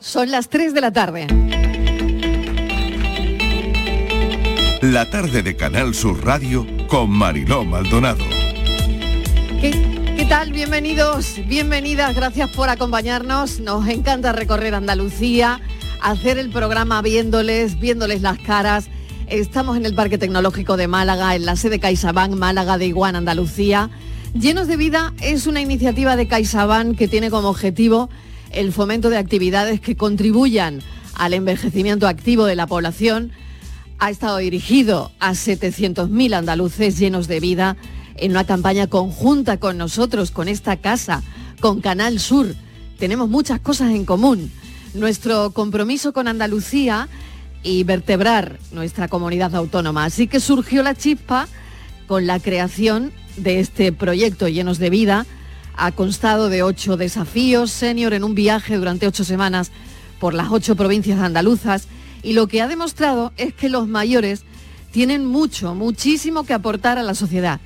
Son las 3 de la tarde. La tarde de Canal Sur Radio con Mariló Maldonado. ¿Qué, qué tal? Bienvenidos, bienvenidas, gracias por acompañarnos. Nos encanta recorrer Andalucía, hacer el programa viéndoles, viéndoles las caras. Estamos en el Parque Tecnológico de Málaga, en la sede CaixaBank Málaga de Iguana, Andalucía. Llenos de Vida es una iniciativa de CaixaBank que tiene como objetivo el fomento de actividades que contribuyan al envejecimiento activo de la población. Ha estado dirigido a 700.000 andaluces llenos de vida en una campaña conjunta con nosotros, con esta casa, con Canal Sur. Tenemos muchas cosas en común. Nuestro compromiso con Andalucía y vertebrar nuestra comunidad autónoma. Así que surgió la chispa con la creación de este proyecto Llenos de Vida, ha constado de ocho desafíos senior en un viaje durante ocho semanas por las ocho provincias andaluzas y lo que ha demostrado es que los mayores tienen mucho, muchísimo que aportar a la sociedad.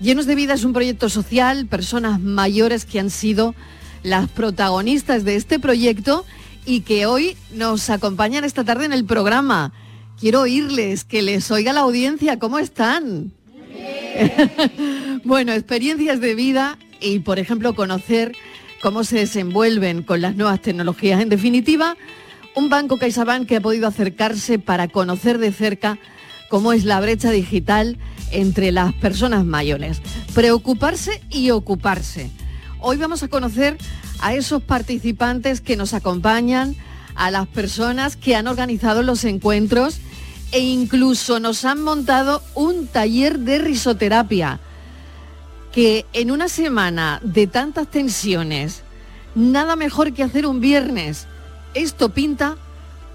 Llenos de Vida es un proyecto social, personas mayores que han sido las protagonistas de este proyecto y que hoy nos acompañan esta tarde en el programa. Quiero oírles, que les oiga la audiencia, ¿cómo están? bueno, experiencias de vida y, por ejemplo, conocer cómo se desenvuelven con las nuevas tecnologías. En definitiva, un banco CaixaBank que ha podido acercarse para conocer de cerca cómo es la brecha digital entre las personas mayores. Preocuparse y ocuparse. Hoy vamos a conocer a esos participantes que nos acompañan, a las personas que han organizado los encuentros e incluso nos han montado un taller de risoterapia que en una semana de tantas tensiones, nada mejor que hacer un viernes. Esto pinta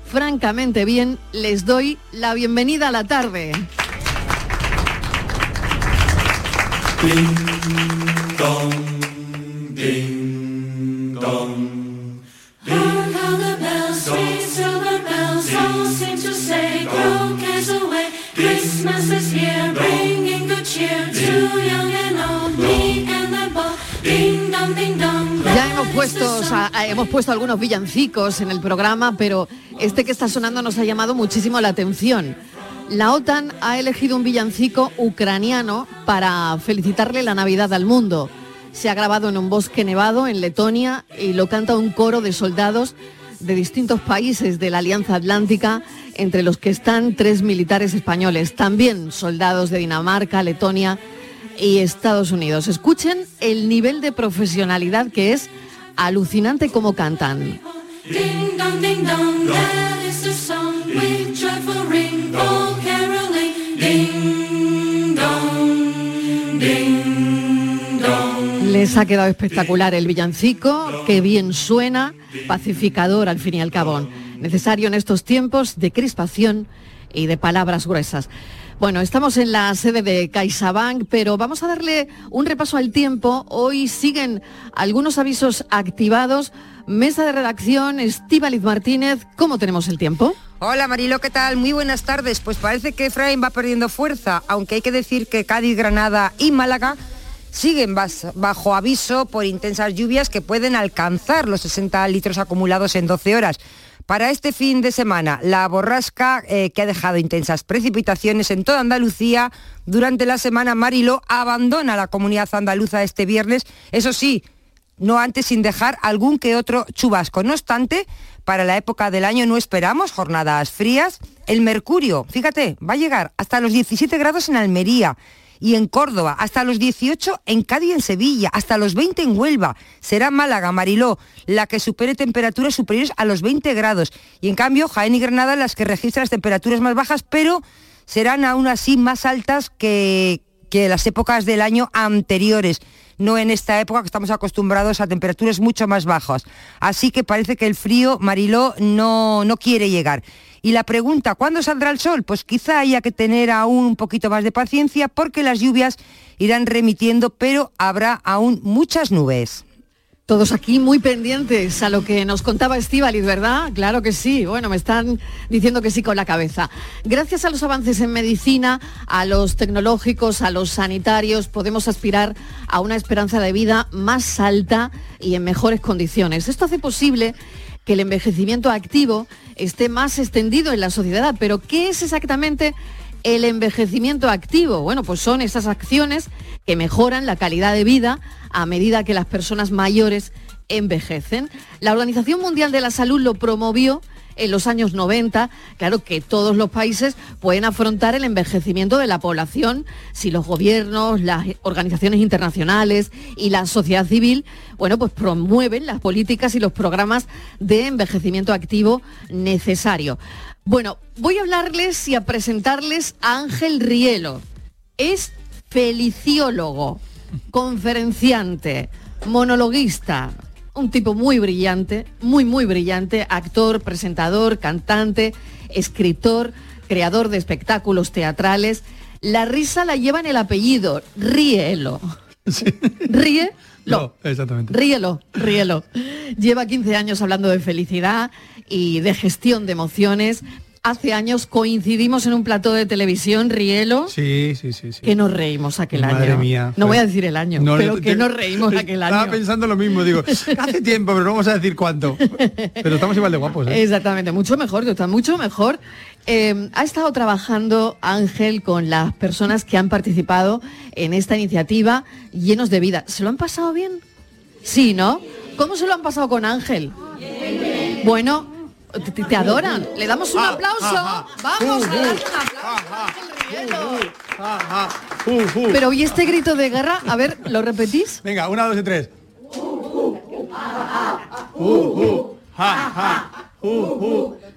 francamente bien. Les doy la bienvenida a la tarde. Ya hemos puesto, hemos puesto algunos villancicos en el programa, pero este que está sonando nos ha llamado muchísimo la atención. La OTAN ha elegido un villancico ucraniano para felicitarle la Navidad al mundo. Se ha grabado en un bosque nevado en Letonia y lo canta un coro de soldados de distintos países de la Alianza Atlántica, entre los que están tres militares españoles, también soldados de Dinamarca, Letonia y Estados Unidos. Escuchen el nivel de profesionalidad que es alucinante como cantan. Les ha quedado espectacular el villancico, que bien suena, pacificador al fin y al cabo, necesario en estos tiempos de crispación y de palabras gruesas. Bueno, estamos en la sede de CaixaBank, pero vamos a darle un repaso al tiempo. Hoy siguen algunos avisos activados. Mesa de redacción, Estíbaliz Martínez, ¿cómo tenemos el tiempo? Hola Marilo, ¿qué tal? Muy buenas tardes. Pues parece que Efraín va perdiendo fuerza, aunque hay que decir que Cádiz, Granada y Málaga siguen bajo aviso por intensas lluvias que pueden alcanzar los 60 litros acumulados en 12 horas. Para este fin de semana, la borrasca eh, que ha dejado intensas precipitaciones en toda Andalucía durante la semana, Marilo abandona la comunidad andaluza este viernes, eso sí, no antes sin dejar algún que otro chubasco. No obstante, para la época del año no esperamos jornadas frías. El mercurio, fíjate, va a llegar hasta los 17 grados en Almería y en Córdoba, hasta los 18 en Cádiz y en Sevilla, hasta los 20 en Huelva. Será Málaga, Mariló, la que supere temperaturas superiores a los 20 grados. Y en cambio, Jaén y Granada las que registran las temperaturas más bajas, pero serán aún así más altas que, que las épocas del año anteriores no en esta época que estamos acostumbrados a temperaturas mucho más bajas. Así que parece que el frío, Mariló, no, no quiere llegar. Y la pregunta, ¿cuándo saldrá el sol? Pues quizá haya que tener aún un poquito más de paciencia porque las lluvias irán remitiendo, pero habrá aún muchas nubes. Todos aquí muy pendientes a lo que nos contaba Estíbaliz, ¿verdad? Claro que sí. Bueno, me están diciendo que sí con la cabeza. Gracias a los avances en medicina, a los tecnológicos, a los sanitarios, podemos aspirar a una esperanza de vida más alta y en mejores condiciones. Esto hace posible que el envejecimiento activo esté más extendido en la sociedad. Pero ¿qué es exactamente el envejecimiento activo? Bueno, pues son esas acciones que mejoran la calidad de vida a medida que las personas mayores envejecen. La Organización Mundial de la Salud lo promovió en los años 90, claro que todos los países pueden afrontar el envejecimiento de la población si los gobiernos, las organizaciones internacionales y la sociedad civil, bueno, pues promueven las políticas y los programas de envejecimiento activo necesario. Bueno, voy a hablarles y a presentarles a Ángel Rielo. Es feliciólogo, conferenciante, monologuista, un tipo muy brillante, muy, muy brillante, actor, presentador, cantante, escritor, creador de espectáculos teatrales. La risa la lleva en el apellido, Ríelo. Ríe. No, exactamente. Ríelo, ríelo. Lleva 15 años hablando de felicidad y de gestión de emociones hace años coincidimos en un plató de televisión, Rielo. Sí, sí, sí. sí. Que nos reímos aquel Madre año. mía. No voy a decir el año, pero que nos reímos aquel año. Estaba pensando lo mismo, digo, hace tiempo, pero no vamos a decir cuánto. Pero estamos igual de guapos. ¿eh? Exactamente, mucho mejor, está mucho mejor. Eh, ha estado trabajando Ángel con las personas que han participado en esta iniciativa llenos de vida. ¿Se lo han pasado bien? Sí, ¿no? ¿Cómo se lo han pasado con Ángel? Bueno, te, te adoran. Le damos un aplauso. Vamos a darle un aplauso. Pero ¿y este grito de guerra? A ver, ¿lo repetís? Venga, una, dos y tres.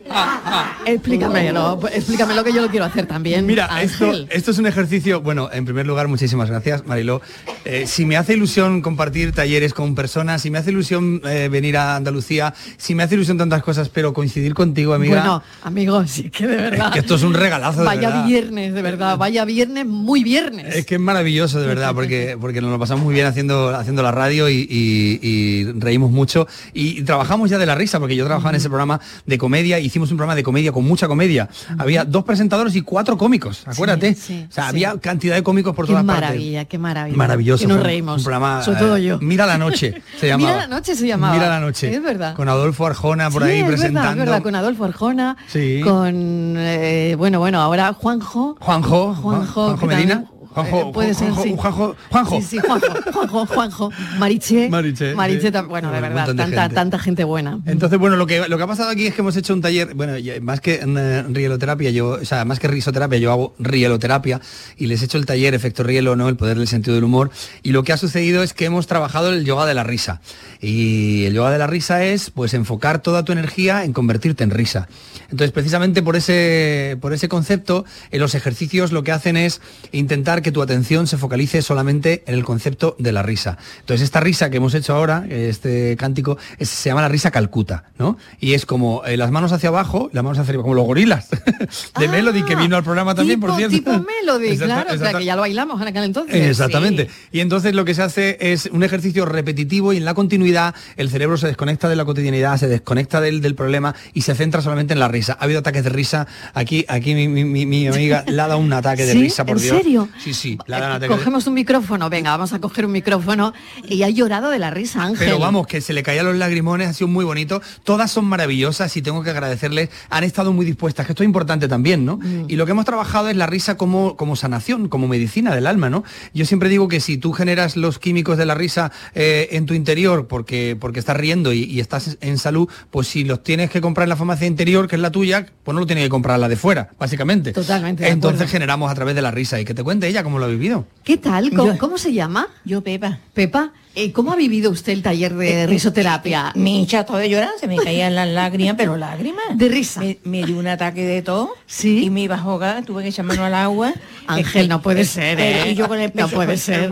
Explícame, no, explícame lo que yo lo quiero hacer también. Mira, esto, esto, es un ejercicio, bueno, en primer lugar, muchísimas gracias, Mariló. Eh, si me hace ilusión compartir talleres con personas, si me hace ilusión eh, venir a Andalucía, si me hace ilusión tantas cosas, pero coincidir contigo, amiga. Bueno, amigos, sí que de verdad. Es que esto es un regalazo. De vaya verdad. viernes, de verdad, vaya viernes, muy viernes. Es que es maravilloso, de verdad, porque, porque nos lo pasamos muy bien haciendo, haciendo la radio y, y, y reímos mucho. Y, trabajamos ya de la risa, porque yo trabajaba en ese programa de comedia, hicimos un programa de comedia con mucha comedia. Había dos presentadores y cuatro cómicos, acuérdate. Sí, sí, o sea, sí. había cantidad de cómicos por qué todas maravilla, partes. qué maravilla. Maravilloso. Que nos reímos. Un programa, Sobre todo eh, yo. Mira la noche, se llamaba. Mira la noche se llamaba. Mira la noche. Es verdad. Con Adolfo Arjona por ahí es presentando. Verdad, es verdad, con Adolfo Arjona, Sí. con eh, bueno, bueno, ahora Juanjo. Juanjo, Juanjo, Juanjo Medina. Juanjo, eh, puede ser, Juanjo, sí. Juanjo, Juanjo. Sí, sí, Juanjo, Juanjo, Juanjo. Mariche. Mariche, sí. tam- bueno, de verdad, de tanta, gente. tanta gente buena. Entonces, bueno, lo que, lo que ha pasado aquí es que hemos hecho un taller, bueno, ya- más que eh, rieloterapia, yo, o sea, más que risoterapia, yo hago rieloterapia y les he hecho el taller Efecto Rielo, ¿no? El poder del sentido del humor. Y lo que ha sucedido es que hemos trabajado el yoga de la risa. Y el yoga de la risa es, pues, enfocar toda tu energía en convertirte en risa. Entonces, precisamente por ese, por ese concepto, en los ejercicios lo que hacen es intentar que tu atención se focalice solamente en el concepto de la risa. Entonces, esta risa que hemos hecho ahora, este cántico, es- se llama la risa calcuta, ¿no? Y es como eh, las manos hacia abajo, las manos hacia arriba, como los gorilas de Melody, que vino al programa también, por Ah, tipo, cierto. Tipo Melody, Exacta- claro, o sea, que ya lo bailamos en aquel entonces. Exactamente. sí. Y entonces lo que se hace es un ejercicio repetitivo y en la continuidad el cerebro se desconecta de la cotidianidad, se desconecta del, del problema y se centra solamente en la risa. Ha habido ataques de risa. Aquí, aquí mi, mi- mi- mi amiga le ha dado un ataque de ¿Sí? risa, por ¿En Dios. serio? Sí, sí, ha dado un ataque de- Cogemos un micrófono, venga, vamos a coger un micrófono y ha llorado de la risa, Ángel. Pero vamos, que se le caían los lagrimones, ha sido muy bonito. Todas son maravillosas y tengo que agradecerles. Han estado muy dispuestas, que esto es importante también, ¿no? Mm. Y lo que hemos trabajado es la risa como, como sanación, como medicina del alma, ¿no? Yo siempre digo que si tú generas los químicos de la risa eh, en tu interior porque, porque estás riendo y, y estás en salud, pues si los tienes que comprar en la farmacia interior, que es la tuya, pues no lo tienes que comprar la de fuera, básicamente. Totalmente Entonces generamos a través de la risa y que te cuente ella cómo lo ha vivido. ¿Qué tal? ¿Cómo, Yo- cómo se llama? Yo, Pepa. Pepa, eh, ¿cómo ha vivido usted el taller de risoterapia? Me hincha todo de llorar, se me caían las lágrimas, pero lágrimas. De risa. Me, me dio un ataque de todo. Sí. Y me iba a ahogar, tuve que echar mano al agua. Ángel, Eh, no puede eh, ser, pero- ¿eh? Y yo con el No pecho, puede pues, ser.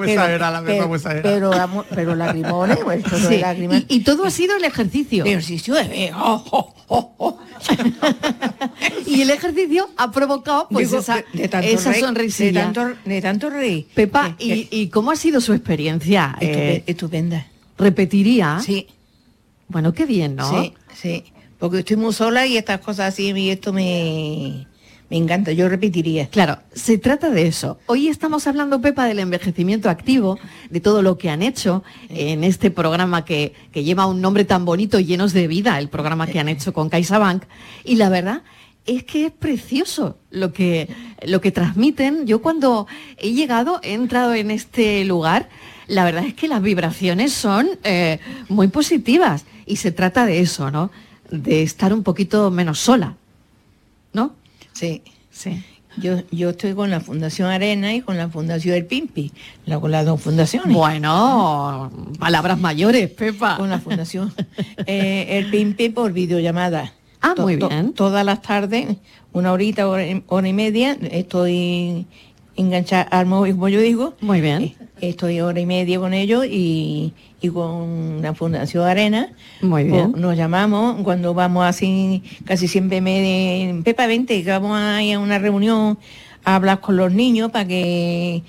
pero- la pero- lagrimones, pues, todo Sí, de lágrimas. Y, y todo ha sido el ejercicio. Ejercicio de oh, oh, oh, oh. Y el ejercicio ha provocado pues Digo, esa, de- de tanto esa sonrisilla. De tanto, de tanto reír. Pepa, ¿y, y cómo ha sido su experiencia? Eh, estupenda. ¿Repetiría? Sí. Bueno, qué bien, ¿no? Sí, sí. Porque estoy muy sola y estas cosas así, y esto me, Me encanta, yo repetiría. Claro, se trata de eso. Hoy estamos hablando, Pepa, del envejecimiento activo, de todo lo que han hecho en este programa que, que lleva un nombre tan bonito llenos de vida, el programa que han hecho con CaixaBank. Y la verdad es que es precioso lo que, lo que transmiten. Yo cuando he llegado, he entrado en este lugar, la verdad es que las vibraciones son eh, muy positivas y se trata de eso, ¿no? De estar un poquito menos sola, ¿no? Sí. Sí. Yo, yo estoy con la Fundación Arena y con la Fundación El Pimpi, la, con las dos fundaciones. Bueno, palabras mayores, Pepa. Con la Fundación eh, El Pimpi por videollamada. Ah, To- muy to- bien. todas las tardes, una horita, hora y media, estoy enganchada al móvil, como yo digo. Muy bien. Eh, Estoy hora y media con ellos y, y con la Fundación Arena. Muy Pues bien. Nos llamamos cuando vamos así, casi siempre me... Pepa, vente, que vamos a ir a una reunión a hablar con los niños para que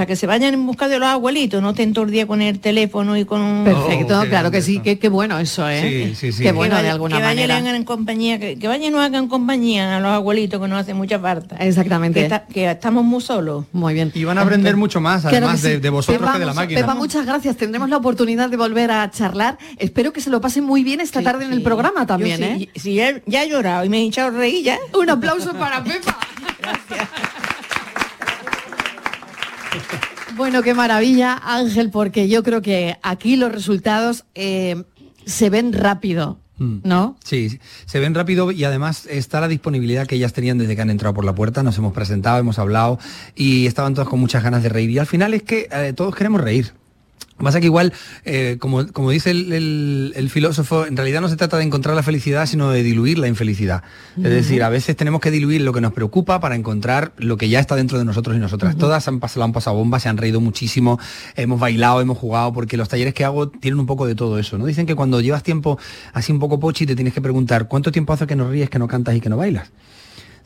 para que se vayan en busca de los abuelitos, no estén todo el día con el teléfono y con... Perfecto, Oh, claro que sí, qué, bueno eso, ¿eh? Sí, sí, sí. Qué Que bueno que de alguna que vayan y manera. hagan en compañía, que, que vayan y nos hagan compañía a los abuelitos que nos hacen mucha falta. Exactamente. Que, está- que estamos muy solos. Muy bien. Y van a aprender mucho más, Claro además que sí. de, de vosotros Pepa, que de la máquina. Pepa, muchas gracias. Tendremos la oportunidad de volver a charlar. Espero que se lo pasen muy bien esta Sí, tarde en el programa Yo también, sí, ¿eh? Si ya, ya he llorado y me he hinchado reír ya. Un aplauso para Pepa. Bueno, qué maravilla, Ángel, porque yo creo que aquí los resultados eh, se ven rápido, Mm. ¿no? Sí, se ven rápido y además está la disponibilidad que ellas tenían desde que han entrado por la puerta, nos hemos presentado, hemos hablado y estaban todas con muchas ganas de reír. Y al final es que eh, todos queremos reír. Pasa que igual, eh, como, como dice el, el- el filósofo, en realidad no se trata de encontrar la felicidad, sino de diluir la infelicidad. Es decir, a veces tenemos que diluir lo que nos preocupa para encontrar lo que ya está dentro de nosotros y nosotras. Todas han pasado, han pasado bombas, se han reído muchísimo, hemos bailado, hemos jugado, porque los talleres que hago tienen un poco de todo eso. ¿no? Dicen que cuando llevas tiempo así un poco pochi, te tienes que preguntar, ¿cuánto tiempo hace que no ríes, que no cantas y que no bailas?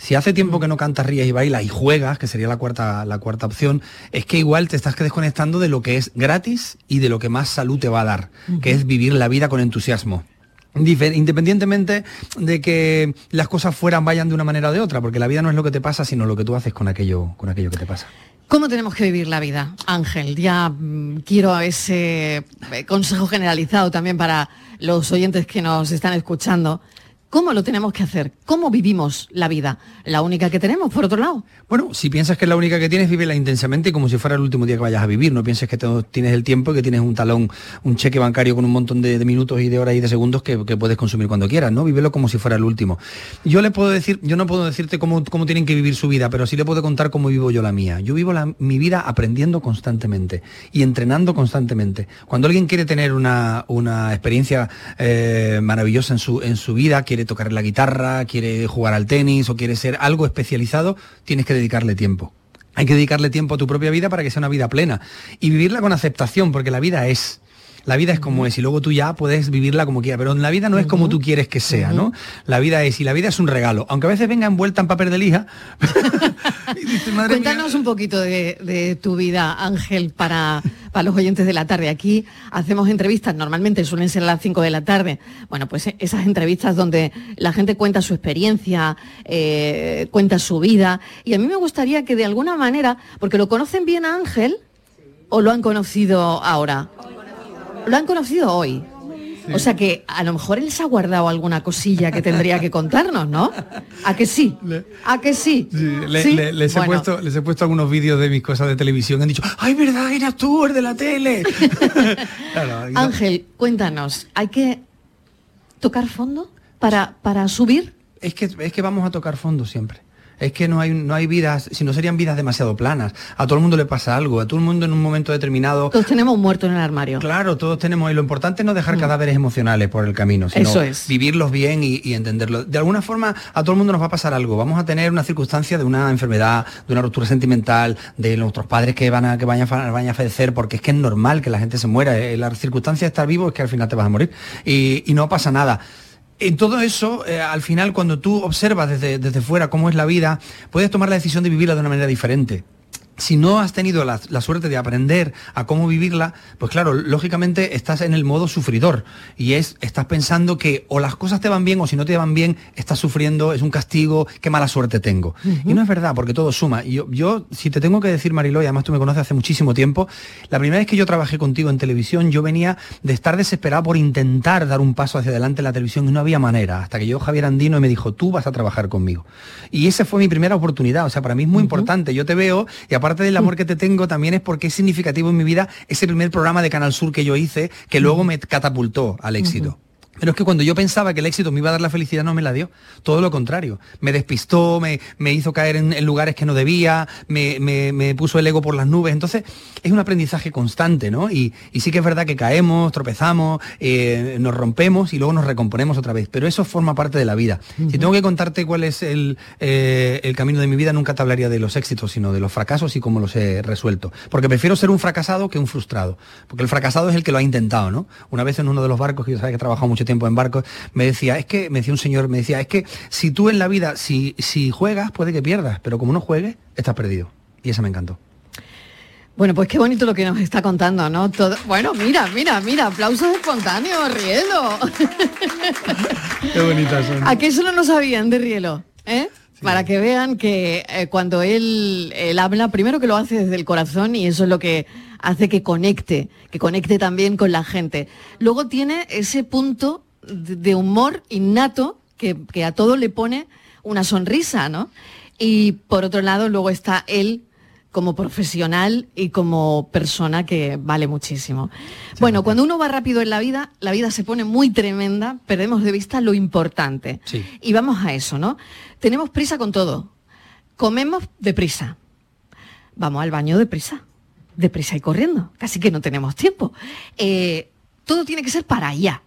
Si hace tiempo que no cantas, ríes y bailas y juegas, que sería la cuarta, la cuarta opción, es que igual te estás desconectando de lo que es gratis y de lo que más salud te va a dar, que es vivir la vida con entusiasmo. Independientemente de que las cosas fueran vayan de una manera o de otra, porque la vida no es lo que te pasa, sino lo que tú haces con aquello, con aquello que te pasa. ¿Cómo tenemos que vivir la vida, Ángel? Ya mm, quiero ese eh, consejo generalizado también para los oyentes que nos están escuchando. ¿Cómo lo tenemos que hacer? ¿Cómo vivimos la vida? La única que tenemos, por otro lado. Bueno, si piensas que es la única que tienes, vívela intensamente como si fuera el último día que vayas a vivir. No pienses que tienes el tiempo y que tienes un talón, un cheque bancario con un montón de, minutos y de horas y de segundos que, puedes consumir cuando quieras, ¿no? Vívelo como si fuera el último. Yo le puedo decir, yo no puedo decirte cómo, cómo tienen que vivir su vida, pero sí le puedo contar cómo vivo yo la mía. Yo vivo mi vida aprendiendo constantemente y entrenando constantemente. Cuando alguien quiere tener una, una experiencia eh, maravillosa en su, en su vida, quiere tocar la guitarra, quiere jugar al tenis o quiere ser algo especializado, tienes que dedicarle tiempo. Hay que dedicarle tiempo a tu propia vida para que sea una vida plena y vivirla con aceptación, porque la vida es. La vida es como es y luego tú ya puedes vivirla como quieras, pero la vida no es como tú quieres que sea, ¿no? La vida es y la vida es un regalo, aunque a veces venga envuelta en papel de lija. Y "Madre mía". Cuéntanos un poquito de, de tu vida, Ángel, para, para los oyentes de la tarde. Aquí hacemos entrevistas, normalmente suelen ser a las 5 de la tarde. Bueno, pues eh, esas entrevistas donde la gente cuenta su experiencia, eh, cuenta su vida. Y a mí me gustaría que de alguna manera, porque lo conocen bien a Ángel, o lo han conocido ahora. Lo han conocido hoy. O sea que a lo mejor él se ha guardado alguna cosilla que tendría que contarnos, ¿no? ¿A que sí? ¿A que sí? Sí, le- ¿Sí? le- les, he puesto, les he puesto algunos vídeos de mis cosas de televisión. Han dicho, ¡ay, verdad! Eras tú, el de la tele. Claro, y no- Ángel, cuéntanos, ¿hay que tocar fondo para, para subir? Es que, es que vamos a tocar fondo siempre. Es que no hay, no hay vidas, si no serían vidas demasiado planas. A todo el mundo le pasa algo, a todo el mundo en un momento determinado. Todos tenemos un muerto en el armario. Claro, todos tenemos, y lo importante es no dejar cadáveres emocionales por el camino, sino Mm. Eso es. vivirlos bien y, y entenderlos. De alguna forma, a todo el mundo nos va a pasar algo. Vamos a tener una circunstancia de una enfermedad, de una ruptura sentimental, de nuestros padres que van a, que vayan, vayan a fallecer, porque es que es normal que la gente se muera. Eh, La circunstancia de estar vivo es que al final te vas a morir. Y, y no pasa nada. En todo eso, eh, al final, cuando tú observas desde, desde fuera cómo es la vida, puedes tomar la decisión de vivirla de una manera diferente. Si no has tenido la, suerte de aprender a cómo vivirla, pues claro, lógicamente estás en el modo sufridor y es, estás pensando que o las cosas te van bien o si no te van bien, estás sufriendo, es un castigo, qué mala suerte tengo. Y no es verdad, porque todo suma. Yo, yo, si te tengo que decir, Marilo, y además tú me conoces hace muchísimo tiempo, la primera vez que yo trabajé contigo en televisión, yo venía de estar desesperado por intentar dar un paso hacia adelante en la televisión y no había manera, hasta que yo, Javier Andino, me dijo, tú vas a trabajar conmigo. Y esa fue mi primera oportunidad, o sea, para mí es muy importante, yo te veo y aparte del amor que te tengo, también es porque es significativo en mi vida ese primer programa de Canal Sur que yo hice, que luego me catapultó al éxito. Pero es que cuando yo pensaba que el éxito me iba a dar la felicidad, no me la dio. Todo lo contrario. Me despistó, me, me hizo caer en, lugares que no debía, me, me, puso el ego por las nubes. Entonces, es un aprendizaje constante, ¿no? Y, y sí que es verdad que caemos, tropezamos, eh, nos rompemos y luego nos recomponemos otra vez. Pero eso forma parte de la vida. Si tengo que contarte cuál es el, eh, el camino de mi vida, nunca te hablaría de los éxitos, sino de los fracasos y cómo los he resuelto. Porque prefiero ser un fracasado que un frustrado. Porque el fracasado es el que lo ha intentado, ¿no? Una vez en uno de los barcos, que yo sabía que he trabajado mucho tiempo en barcos, me decía, es que, me decía un señor, me decía, es que si tú en la vida, si, si juegas, puede que pierdas, pero como no juegues, estás perdido. Y esa me encantó. Bueno, pues qué bonito lo que nos está contando, ¿no? Todo... Bueno, mira, mira, mira, aplausos espontáneos, Rielo. qué bonitas son. ¿A qué eso no lo sabían de Rielo? ¿Eh? Para que vean que eh, cuando él, él habla, primero que lo hace desde el corazón y eso es lo que hace que conecte, que conecte también con la gente. Luego tiene ese punto de humor innato que, a todo le pone una sonrisa, ¿no? Y por otro lado, luego está él como profesional y como persona que vale muchísimo. bueno, cuando uno va rápido en la vida, la vida se pone muy tremenda, perdemos de vista lo importante. Y vamos a eso, ¿no? Tenemos prisa con todo. Comemos deprisa. Vamos al baño deprisa deprisa y corriendo, casi que no tenemos tiempo. Eh, todo tiene que ser para allá.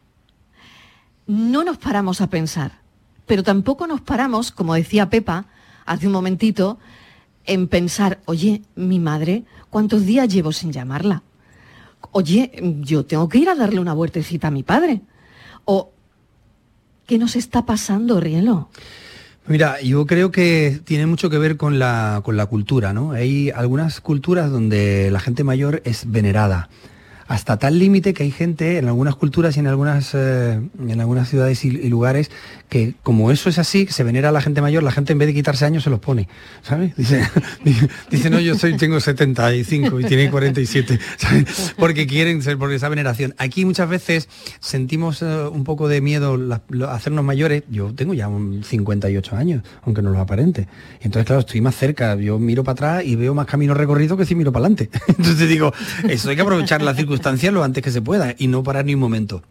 No nos paramos a pensar, pero tampoco nos paramos, como decía Pepa hace un momentito, en pensar, oye, mi madre, ¿cuántos días llevo sin llamarla? Oye, yo tengo que ir a darle una vueltecita a mi padre. O, ¿qué nos está pasando, Rielo? Mira, yo creo que tiene mucho que ver con la, con la cultura, ¿no? Hay algunas culturas donde la gente mayor es venerada hasta tal límite que hay gente en algunas culturas y en algunas, eh, en algunas ciudades y, lugares que como eso es así, se venera a la gente mayor, la gente en vez de quitarse años se los pone, ¿sabes? Dice, dice no, yo soy, tengo 75 y tiene 47, ¿sabes? Porque quieren ser, por esa veneración. Aquí muchas veces sentimos eh, un poco de miedo a hacernos mayores, yo tengo ya 58 años, aunque no lo aparente. entonces, claro, estoy más cerca, yo miro para atrás y veo más camino recorrido que si miro para adelante. Entonces digo, eso hay que aprovechar la circunstancia lo antes que se pueda y no parar ni un momento.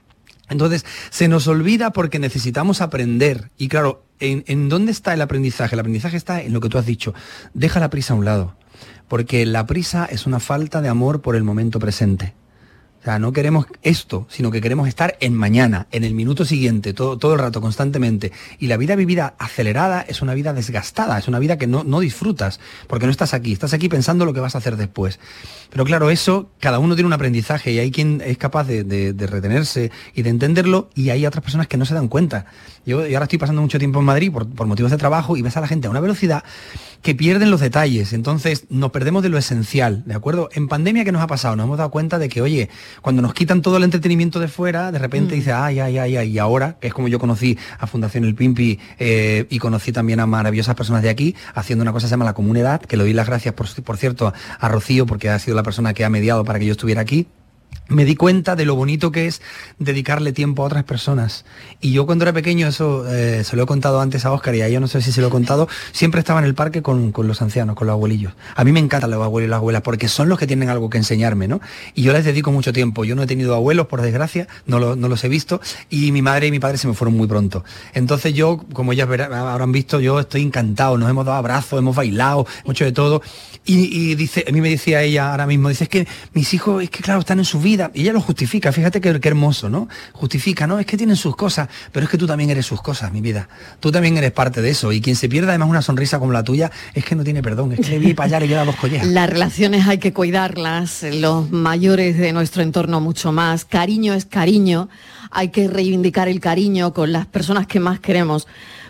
Entonces, se nos olvida porque necesitamos aprender. Y claro, ¿en, ¿en, dónde está el aprendizaje? El aprendizaje está en lo que tú has dicho. Deja la prisa a un lado. Porque la prisa es una falta de amor por el momento presente. Sea, no queremos esto, sino que queremos estar en mañana, en el minuto siguiente, todo, todo el rato, constantemente. Y la vida vivida acelerada es una vida desgastada, es una vida que no, no disfrutas, porque no estás aquí, estás aquí pensando lo que vas a hacer después. Pero claro, eso, cada uno tiene un aprendizaje y hay quien es capaz de, retenerse y de entenderlo y hay otras personas que no se dan cuenta. Yo, ahora estoy pasando mucho tiempo en Madrid por, por motivos de trabajo y ves a la gente a una velocidad que pierden los detalles. Entonces nos perdemos de lo esencial, ¿de acuerdo? En pandemia, ¿qué nos ha pasado? Nos hemos dado cuenta de que, oye, cuando nos quitan todo el entretenimiento de fuera, de repente mm. dice, ay, ay, ay, ay, y ahora, que es como yo conocí a Fundación El Pimpi eh, y conocí también a maravillosas personas de aquí, haciendo una cosa que se llama la comunidad, que le doy las gracias, por, por cierto, a Rocío, porque ha sido la persona que ha mediado para que yo estuviera aquí me di cuenta de lo bonito que es dedicarle tiempo a otras personas. Y yo cuando era pequeño, eso eh, se lo he contado antes a Oscar y a ella no sé si se lo he contado, siempre estaba en el parque con, los ancianos, con los abuelillos. A mí me encantan los abuelos y las abuelas porque son los que tienen algo que enseñarme, ¿no? Y yo les dedico mucho tiempo. Yo no he tenido abuelos, por desgracia, no, no los he visto, y mi madre y mi padre se me fueron muy pronto. Entonces yo, como ellas habrán visto, yo estoy encantado, nos hemos dado abrazos, hemos bailado, mucho de todo. Y, dice, a mí me decía ella ahora mismo, dice, es que mis hijos, es que claro, están en su vida. Y ella lo justifica, fíjate qué, hermoso, ¿no? Justifica, no, es que tienen sus cosas, pero es que tú también eres sus cosas, mi vida. Tú también eres parte de eso. Y quien se pierda además una sonrisa como la tuya, es que no tiene perdón, es que le vi para allá, le queda dos collejas. Las relaciones hay que cuidarlas, los mayores de nuestro entorno mucho más. Cariño es cariño, hay que reivindicar el cariño con las personas que más queremos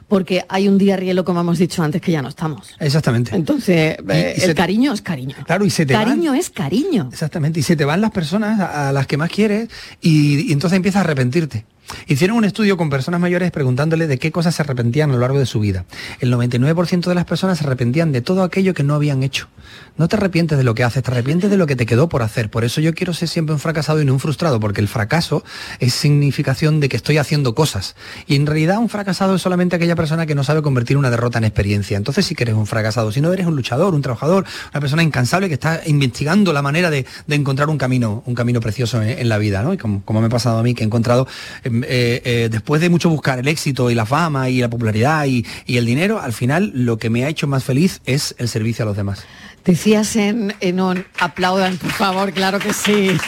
porque hay un día rielo, como hemos dicho antes, que ya no estamos. Exactamente. Entonces, Y- eh, y el cariño es cariño. Claro, y se te Cariño van. es cariño. Exactamente, y se te van las personas a, a las que más quieres y, y entonces empiezas a arrepentirte. Hicieron un estudio con personas mayores preguntándole de qué cosas se arrepentían a lo largo de su vida. El 99% de las personas se arrepentían de todo aquello que no habían hecho. No te arrepientes de lo que haces, te arrepientes de lo que te quedó por hacer. Por eso yo quiero ser siempre un fracasado y no un frustrado, porque el fracaso es significación de que estoy haciendo cosas. Y en realidad un fracasado es solamente aquella persona que no sabe convertir una derrota en experiencia. Entonces sí que eres un fracasado. Si no eres un luchador, un trabajador, una persona incansable que está investigando la manera de, encontrar un camino, un camino precioso en, en la vida, ¿no? Y como, me ha pasado a mí, que he encontrado, em, eh, eh, después de mucho buscar el éxito y la fama y la popularidad y, el dinero, al final lo que me ha hecho más feliz es el servicio a los demás. Decías en, un aplaudan, por favor, claro que sí.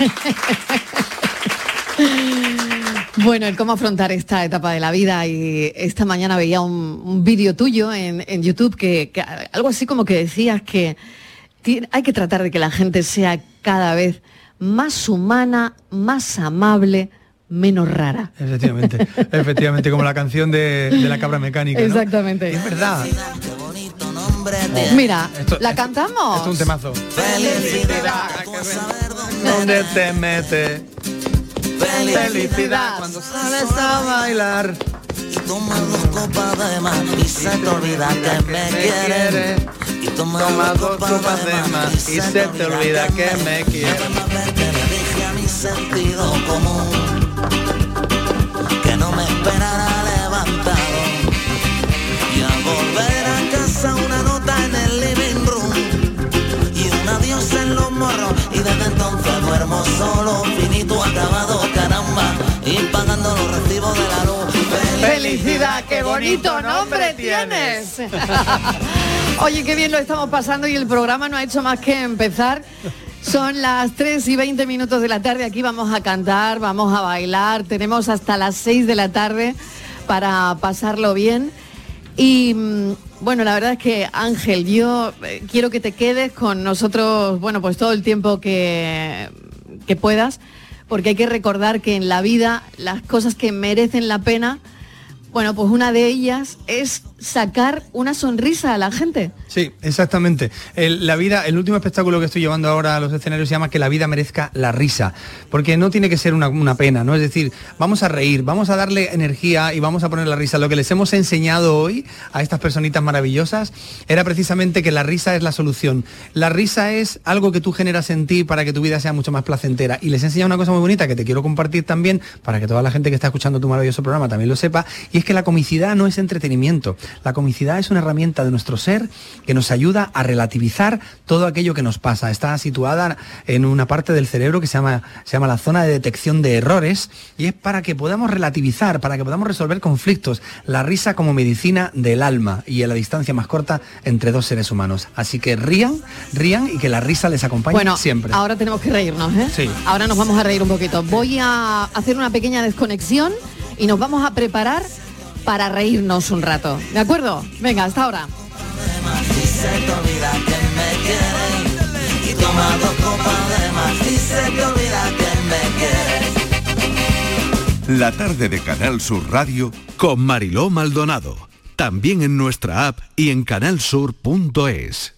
Bueno, el cómo afrontar esta etapa de la vida y esta mañana veía un, un vídeo tuyo en, YouTube que, algo así como que decías que hay que tratar de que la gente sea cada vez más humana, más amable, menos rara. Efectivamente, efectivamente, como la canción de, de la cabra mecánica. ¿no? Exactamente. Y es verdad. Mira, Esto- ¿la esto- cantamos? Esto es un temazo. Felicidad. ¿Dónde te metes? Felicidad. Cuando sales a bailar. Y tomas dos copas de más y se te olvida que me quieres. Y tomas Toma dos copas de más y se te olvida que me quieres. que le dije a mi sentido común que no me esperara levantado. Y al volver a casa una nota en el living room y un adiós en los morros y desde entonces duermo solo, finito, acabado, caramba, y pagando los recibos de la luz. Felicidad, qué bonito nombre tienes. Oye, qué bien lo estamos pasando y el programa no ha hecho más que empezar. Son las 3 y 20 minutos de la tarde, aquí vamos a cantar, vamos a bailar, tenemos hasta las 6 de la tarde para pasarlo bien. Y mm, bueno, la verdad es que Ángel, yo eh, quiero que te quedes con nosotros, bueno, pues todo el tiempo que, que puedas, porque hay que recordar que en la vida las cosas que merecen la pena, bueno, pues una de ellas es sacar una sonrisa a la gente. Sí, exactamente. El, la vida, el último espectáculo que estoy llevando ahora a los escenarios se llama Que la vida merezca la risa, porque no tiene que ser una, una pena, ¿no? Es decir, vamos a reír, vamos a darle energía y vamos a poner la risa. Lo que les hemos enseñado hoy a estas personitas maravillosas era precisamente que la risa es la solución. La risa es algo que tú generas en ti para que tu vida sea mucho más placentera. Y les he enseñado una cosa muy bonita que te quiero compartir también para que toda la gente que está escuchando tu maravilloso programa también lo sepa, y es que la comicidad no es entretenimiento. La comicidad es una herramienta de nuestro ser que nos ayuda a relativizar todo aquello que nos pasa. Está situada en una parte del cerebro que se llama, se llama la zona de detección de errores y es para que podamos relativizar, para que podamos resolver conflictos. La risa como medicina del alma y a la distancia más corta entre dos seres humanos. Así que rían, rían y que la risa les acompañe Bueno, siempre. ahora tenemos que reírnos, ¿eh? Sí. Ahora nos vamos a reír un poquito. Voy a hacer una pequeña desconexión y nos vamos a preparar para reírnos un rato. ¿De acuerdo? Venga, hasta ahora. La tarde de Canal Sur Radio con Mariló Maldonado. También en nuestra app y en canalsur.es.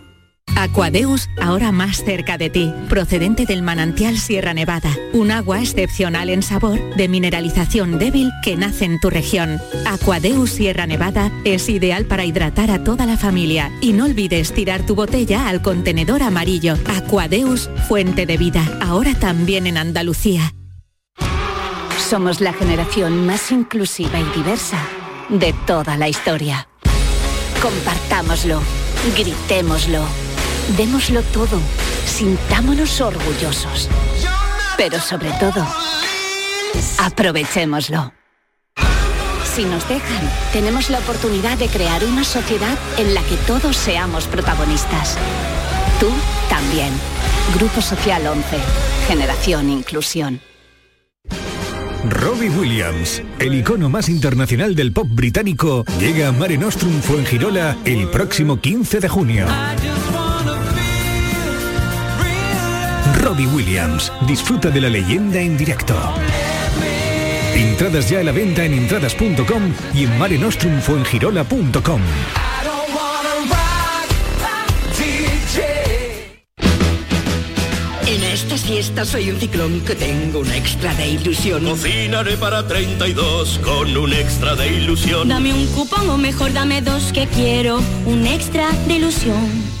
Aquadeus, ahora más cerca de ti, procedente del manantial Sierra Nevada, un agua excepcional en sabor, de mineralización débil que nace en tu región. Aquadeus Sierra Nevada es ideal para hidratar a toda la familia y no olvides tirar tu botella al contenedor amarillo. Aquadeus, fuente de vida, ahora también en Andalucía. Somos la generación más inclusiva y diversa de toda la historia. Compartámoslo, gritémoslo, démoslo todo, sintámonos orgullosos. Pero sobre todo, aprovechémoslo. Si nos dejan, tenemos la oportunidad de crear una sociedad en la que todos seamos protagonistas. Tú también. Grupo Social 11. Generación Inclusión. Robbie Williams, el icono más internacional del pop británico, llega a Mare Nostrum Fuengirola el próximo 15 de junio. Robbie Williams, disfruta de la leyenda en directo. Entradas ya a la venta en entradas.com y en marenostrumfuengirola.com. En estas fiestas soy un ciclón que tengo un extra de ilusión. Cocinaré para 32 con un extra de ilusión. Dame un cupón o mejor dame dos que quiero un extra de ilusión.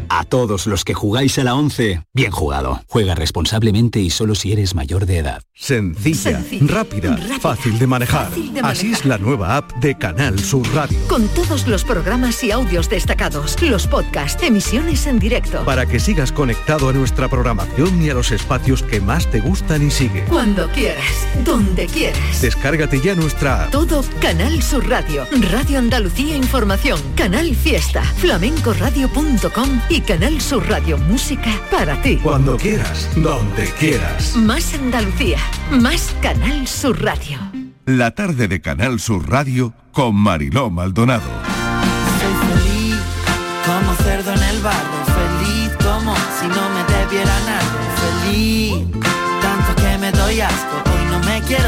A todos los que jugáis a la 11, bien jugado. Juega responsablemente y solo si eres mayor de edad. Sencilla, Sencilla, rápida, rápida, fácil de manejar. fácil de Así es la nueva app de Canal Sur Radio. Con todos los programas y audios destacados, los podcasts, emisiones en directo. Para que sigas conectado a nuestra programación y a los espacios que más te gustan y sigue. Cuando quieras, donde quieras. Descárgate ya nuestra app. Todo Canal Sur Radio, Radio Andalucía Información, Canal Fiesta, flamencoradio.com y Canal Sur Radio Música para ti. Cuando quieras, donde quieras. Más Andalucía, más Canal Sur Radio. La tarde de Canal Sur Radio con Mariló Maldonado.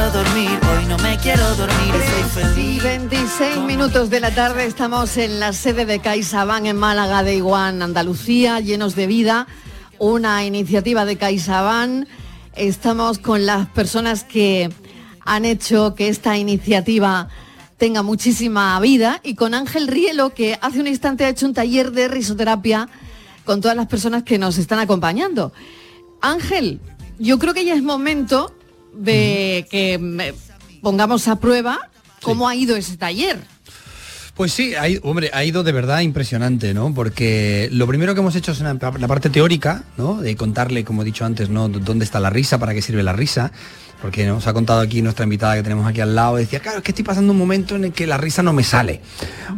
Quiero dormir, hoy no me quiero dormir, feliz. 26 minutos de la tarde estamos en la sede de CaixaBank en Málaga de Iguán, Andalucía, llenos de vida, una iniciativa de CaixaBank. Estamos con las personas que han hecho que esta iniciativa tenga muchísima vida y con Ángel Rielo que hace un instante ha hecho un taller de risoterapia con todas las personas que nos están acompañando. Ángel, yo creo que ya es momento de que pongamos a prueba cómo ha ido ese taller. Pues sí, ha ido- hombre, ha ido de verdad impresionante, ¿no? Porque lo primero que hemos hecho es una- la parte teórica, ¿no? De contarle, como he dicho antes, ¿no? D- ¿Dónde está la risa? ¿Para qué sirve la risa? Porque nos ha contado aquí nuestra invitada que tenemos aquí al lado, decía, claro, es que estoy pasando un momento en el que la risa no me sale.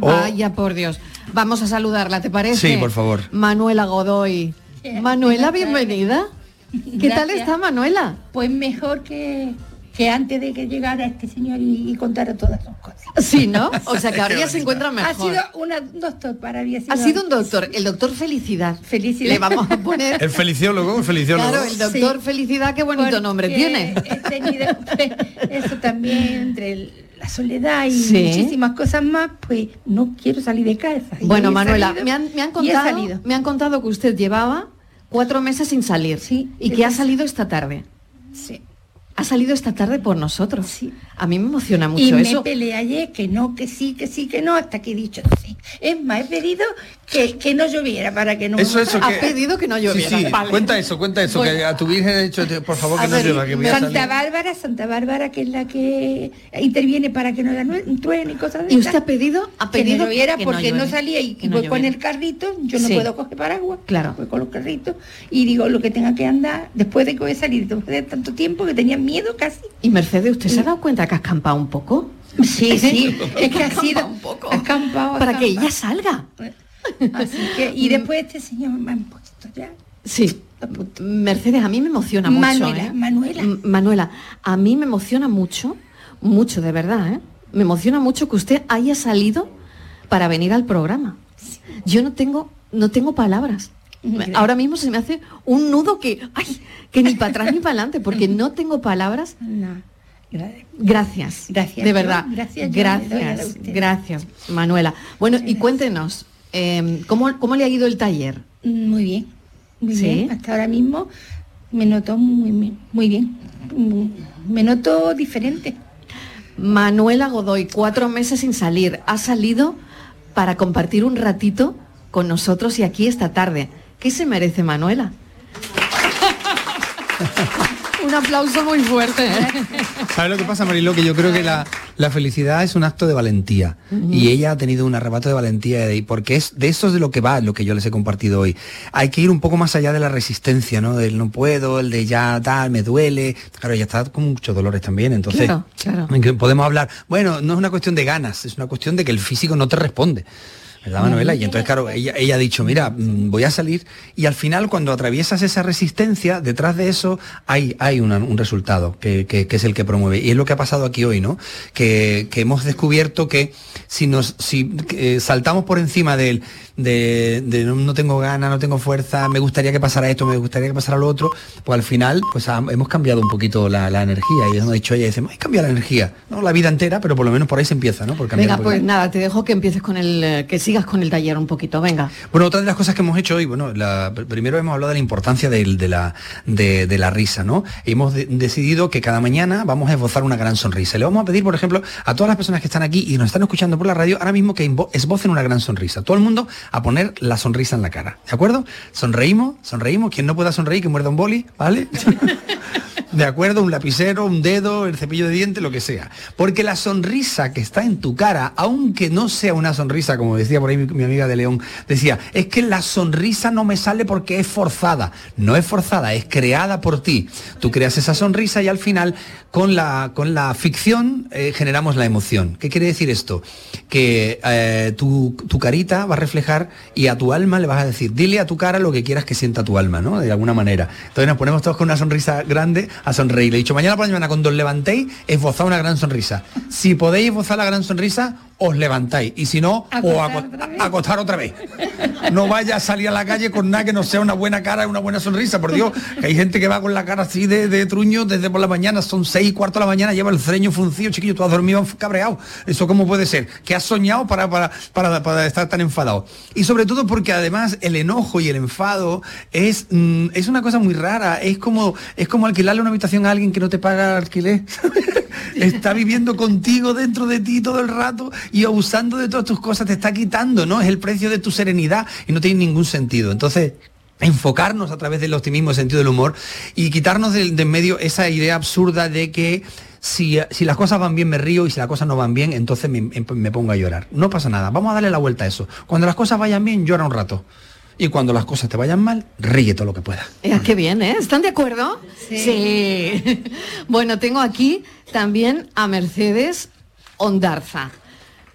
O- Vaya por Dios. Vamos a saludarla, ¿te parece? Sí, por favor. Manuela Godoy. Manuela, bienvenida. ¿Qué tal está Manuela? Pues mejor que, que antes de que llegara este señor y, y contara todas sus cosas. Sí, ¿no? O sea que ahora ya se encuentra Ha mejor. sido una- un doctor para mí. Ha sido un doctor, el doctor Felicidad. Felicidad. Le vamos a poner... El feliciólogo, el feliciólogo. Claro, el doctor Felicidad, qué bonito nombre tiene. He tenido eso también entre el- la soledad y Sí. muchísimas cosas más, pues no quiero salir de casa. Bueno, Manuela, salido me han, me han contado, me han contado que usted llevaba cuatro meses sin salir y que ha salido esta tarde. Sí. Ha salido esta tarde por nosotros. A mí me emociona mucho y me eso. peleé ayer que no, que sí, que sí, que no, hasta que he dicho sí. Es más, he pedido que, que no lloviera para que no Eso, eso Ha que... pedido que no Sí, lloviera. sí, Vale. cuenta eso, cuenta eso, que a tu virgen he dicho, por favor, que A no ver, llueva, que voy a Santa salir. Bárbara, Santa Bárbara, que es la que interviene para que no haya nue- truene y cosas de ¿Y usted ha pedido, ha que pedido no lloviera que no porque no, salía y, que y no voy con lloviera? el carrito, yo no Sí. puedo coger paraguas, Claro. voy con los carritos y digo lo que tenga que andar después de que voy a salir, después de tanto tiempo que tenía miedo casi. Y Mercedes, ¿usted se ha dado cuenta que ha escampado un poco? Sí, sí, es que ha sido un poco. acampado, Para que ella salga. Así que, y después este señor me han puesto ya. Sí. Mercedes, a mí me emociona mucho. Manuela, ¿eh? Manuela. M- Manuela, a mí me emociona mucho, mucho de verdad, ¿eh? Me emociona mucho que usted haya salido para venir al programa. Yo no tengo, no tengo palabras. Increíble. Ahora mismo se me hace un nudo que, ay, que ni para atrás ni para adelante, porque no tengo palabras. No. Gracias. Gracias, De verdad. gracias, yo gracias. Gracias, Manuela. Bueno, y cuéntenos, eh, ¿cómo, ¿cómo le ha ido el taller? Muy bien, muy Sí. bien. Hasta ahora mismo me noto muy, muy, muy bien. Mm, Me noto diferente. Manuela Godoy, cuatro meses sin salir, ha salido para compartir un ratito con nosotros y aquí esta tarde. ¿Qué se merece Manuela? Un aplauso muy fuerte. ¿eh? ¿Sabes lo que pasa, Mariló? Que yo creo que la, la felicidad es un acto de valentía. Y ella ha tenido un arrebato de valentía de ahí, porque es de eso es de lo que va, lo que yo les he compartido hoy. Hay que ir un poco más allá de la resistencia, ¿no? Del no puedo, el de ya tal, me duele. Claro, ella está con muchos dolores también, entonces Claro, podemos hablar. Bueno, no es una cuestión de ganas, es una cuestión de que el físico no te responde. ¿Verdad, Manuela? Y entonces, claro, ella, ella ha dicho, mira, mm, voy a salir y al final cuando atraviesas esa resistencia, detrás de eso hay, hay una- un resultado que, que- que es el que promueve. Y es lo que ha pasado aquí hoy, ¿no? Que, que hemos descubierto que si nos si eh, saltamos por encima del de, de no, no tengo ganas, no tengo fuerza, me gustaría que pasara esto, me gustaría que pasara lo otro, pues al final pues ha- hemos cambiado un poquito la, la energía. Y hemos dicho, ella dice, hay cambiado la energía, no la vida entera, pero por lo menos por ahí se empieza, ¿no? Por cambiar Venga, pues nada, te dejo que empieces con el, eh, que sigas con el taller un poquito, venga. Bueno, otra de las cosas que hemos hecho hoy, bueno, la- primero hemos hablado de la importancia de, la, de, de la risa, ¿no? Hemos de- decidido que cada mañana vamos a esbozar una gran sonrisa. Le vamos a pedir, por ejemplo, a todas las personas que están aquí y nos están escuchando por la radio, ahora mismo que esbocen una gran sonrisa. Todo el mundo a poner la sonrisa en la cara, ¿de acuerdo? Sonreímos, sonreímos. Quien no pueda sonreír, que muerda un boli, ¿vale? De acuerdo, un lapicero, un dedo, el cepillo de dientes, lo que sea. Porque la sonrisa que está en tu cara, aunque no sea una sonrisa, como decía por ahí mi, mi amiga de León, decía, es que la sonrisa no me sale porque es forzada. No es forzada, es creada por ti. Tú creas esa sonrisa y al final, con la, con la ficción, eh, generamos la emoción. ¿Qué quiere decir esto? Que eh, tu, tu carita va a reflejar y a tu alma le vas a decir, dile a tu cara lo que quieras que sienta tu alma, ¿no? De alguna manera. Entonces nos ponemos todos con una sonrisa grande a sonreír. Le he dicho, mañana por la mañana cuando os levantéis, esbozad una gran sonrisa. Si podéis esbozar la gran sonrisa, os levantáis. Y si no, o aco- a- acostar otra vez. No vaya a salir a la calle con nada que no sea una buena cara y una buena sonrisa. Por Dios, que hay gente que va con la cara así de, de truño desde por la mañana, son seis y cuarto de la mañana, lleva el ceño fruncido, chiquillo, tú has dormido cabreado. ¿Eso cómo puede ser? ¿Qué has soñado para, para, para, para estar tan enfadado? Y sobre todo porque además el enojo y el enfado es, mm, es una cosa muy rara. Es como, es como alquilarle una habitación a alguien que no te paga alquiler. está viviendo contigo dentro de ti todo el rato y abusando de todas tus cosas, te está quitando, ¿no? Es el precio de tu serenidad y no tiene ningún sentido. Entonces, enfocarnos a través del optimismo, el sentido del humor y quitarnos de, de en medio esa idea absurda de que si, si las cosas van bien me río y si las cosas no van bien, entonces me, me pongo a llorar. No pasa nada, vamos a darle la vuelta a eso. Cuando las cosas vayan bien, llora un rato. Y cuando las cosas te vayan mal, ríe todo lo que puedas. Eh, qué bien, ¿eh? ¿Están de acuerdo? Sí. bueno, tengo aquí también a Mercedes Ondarza.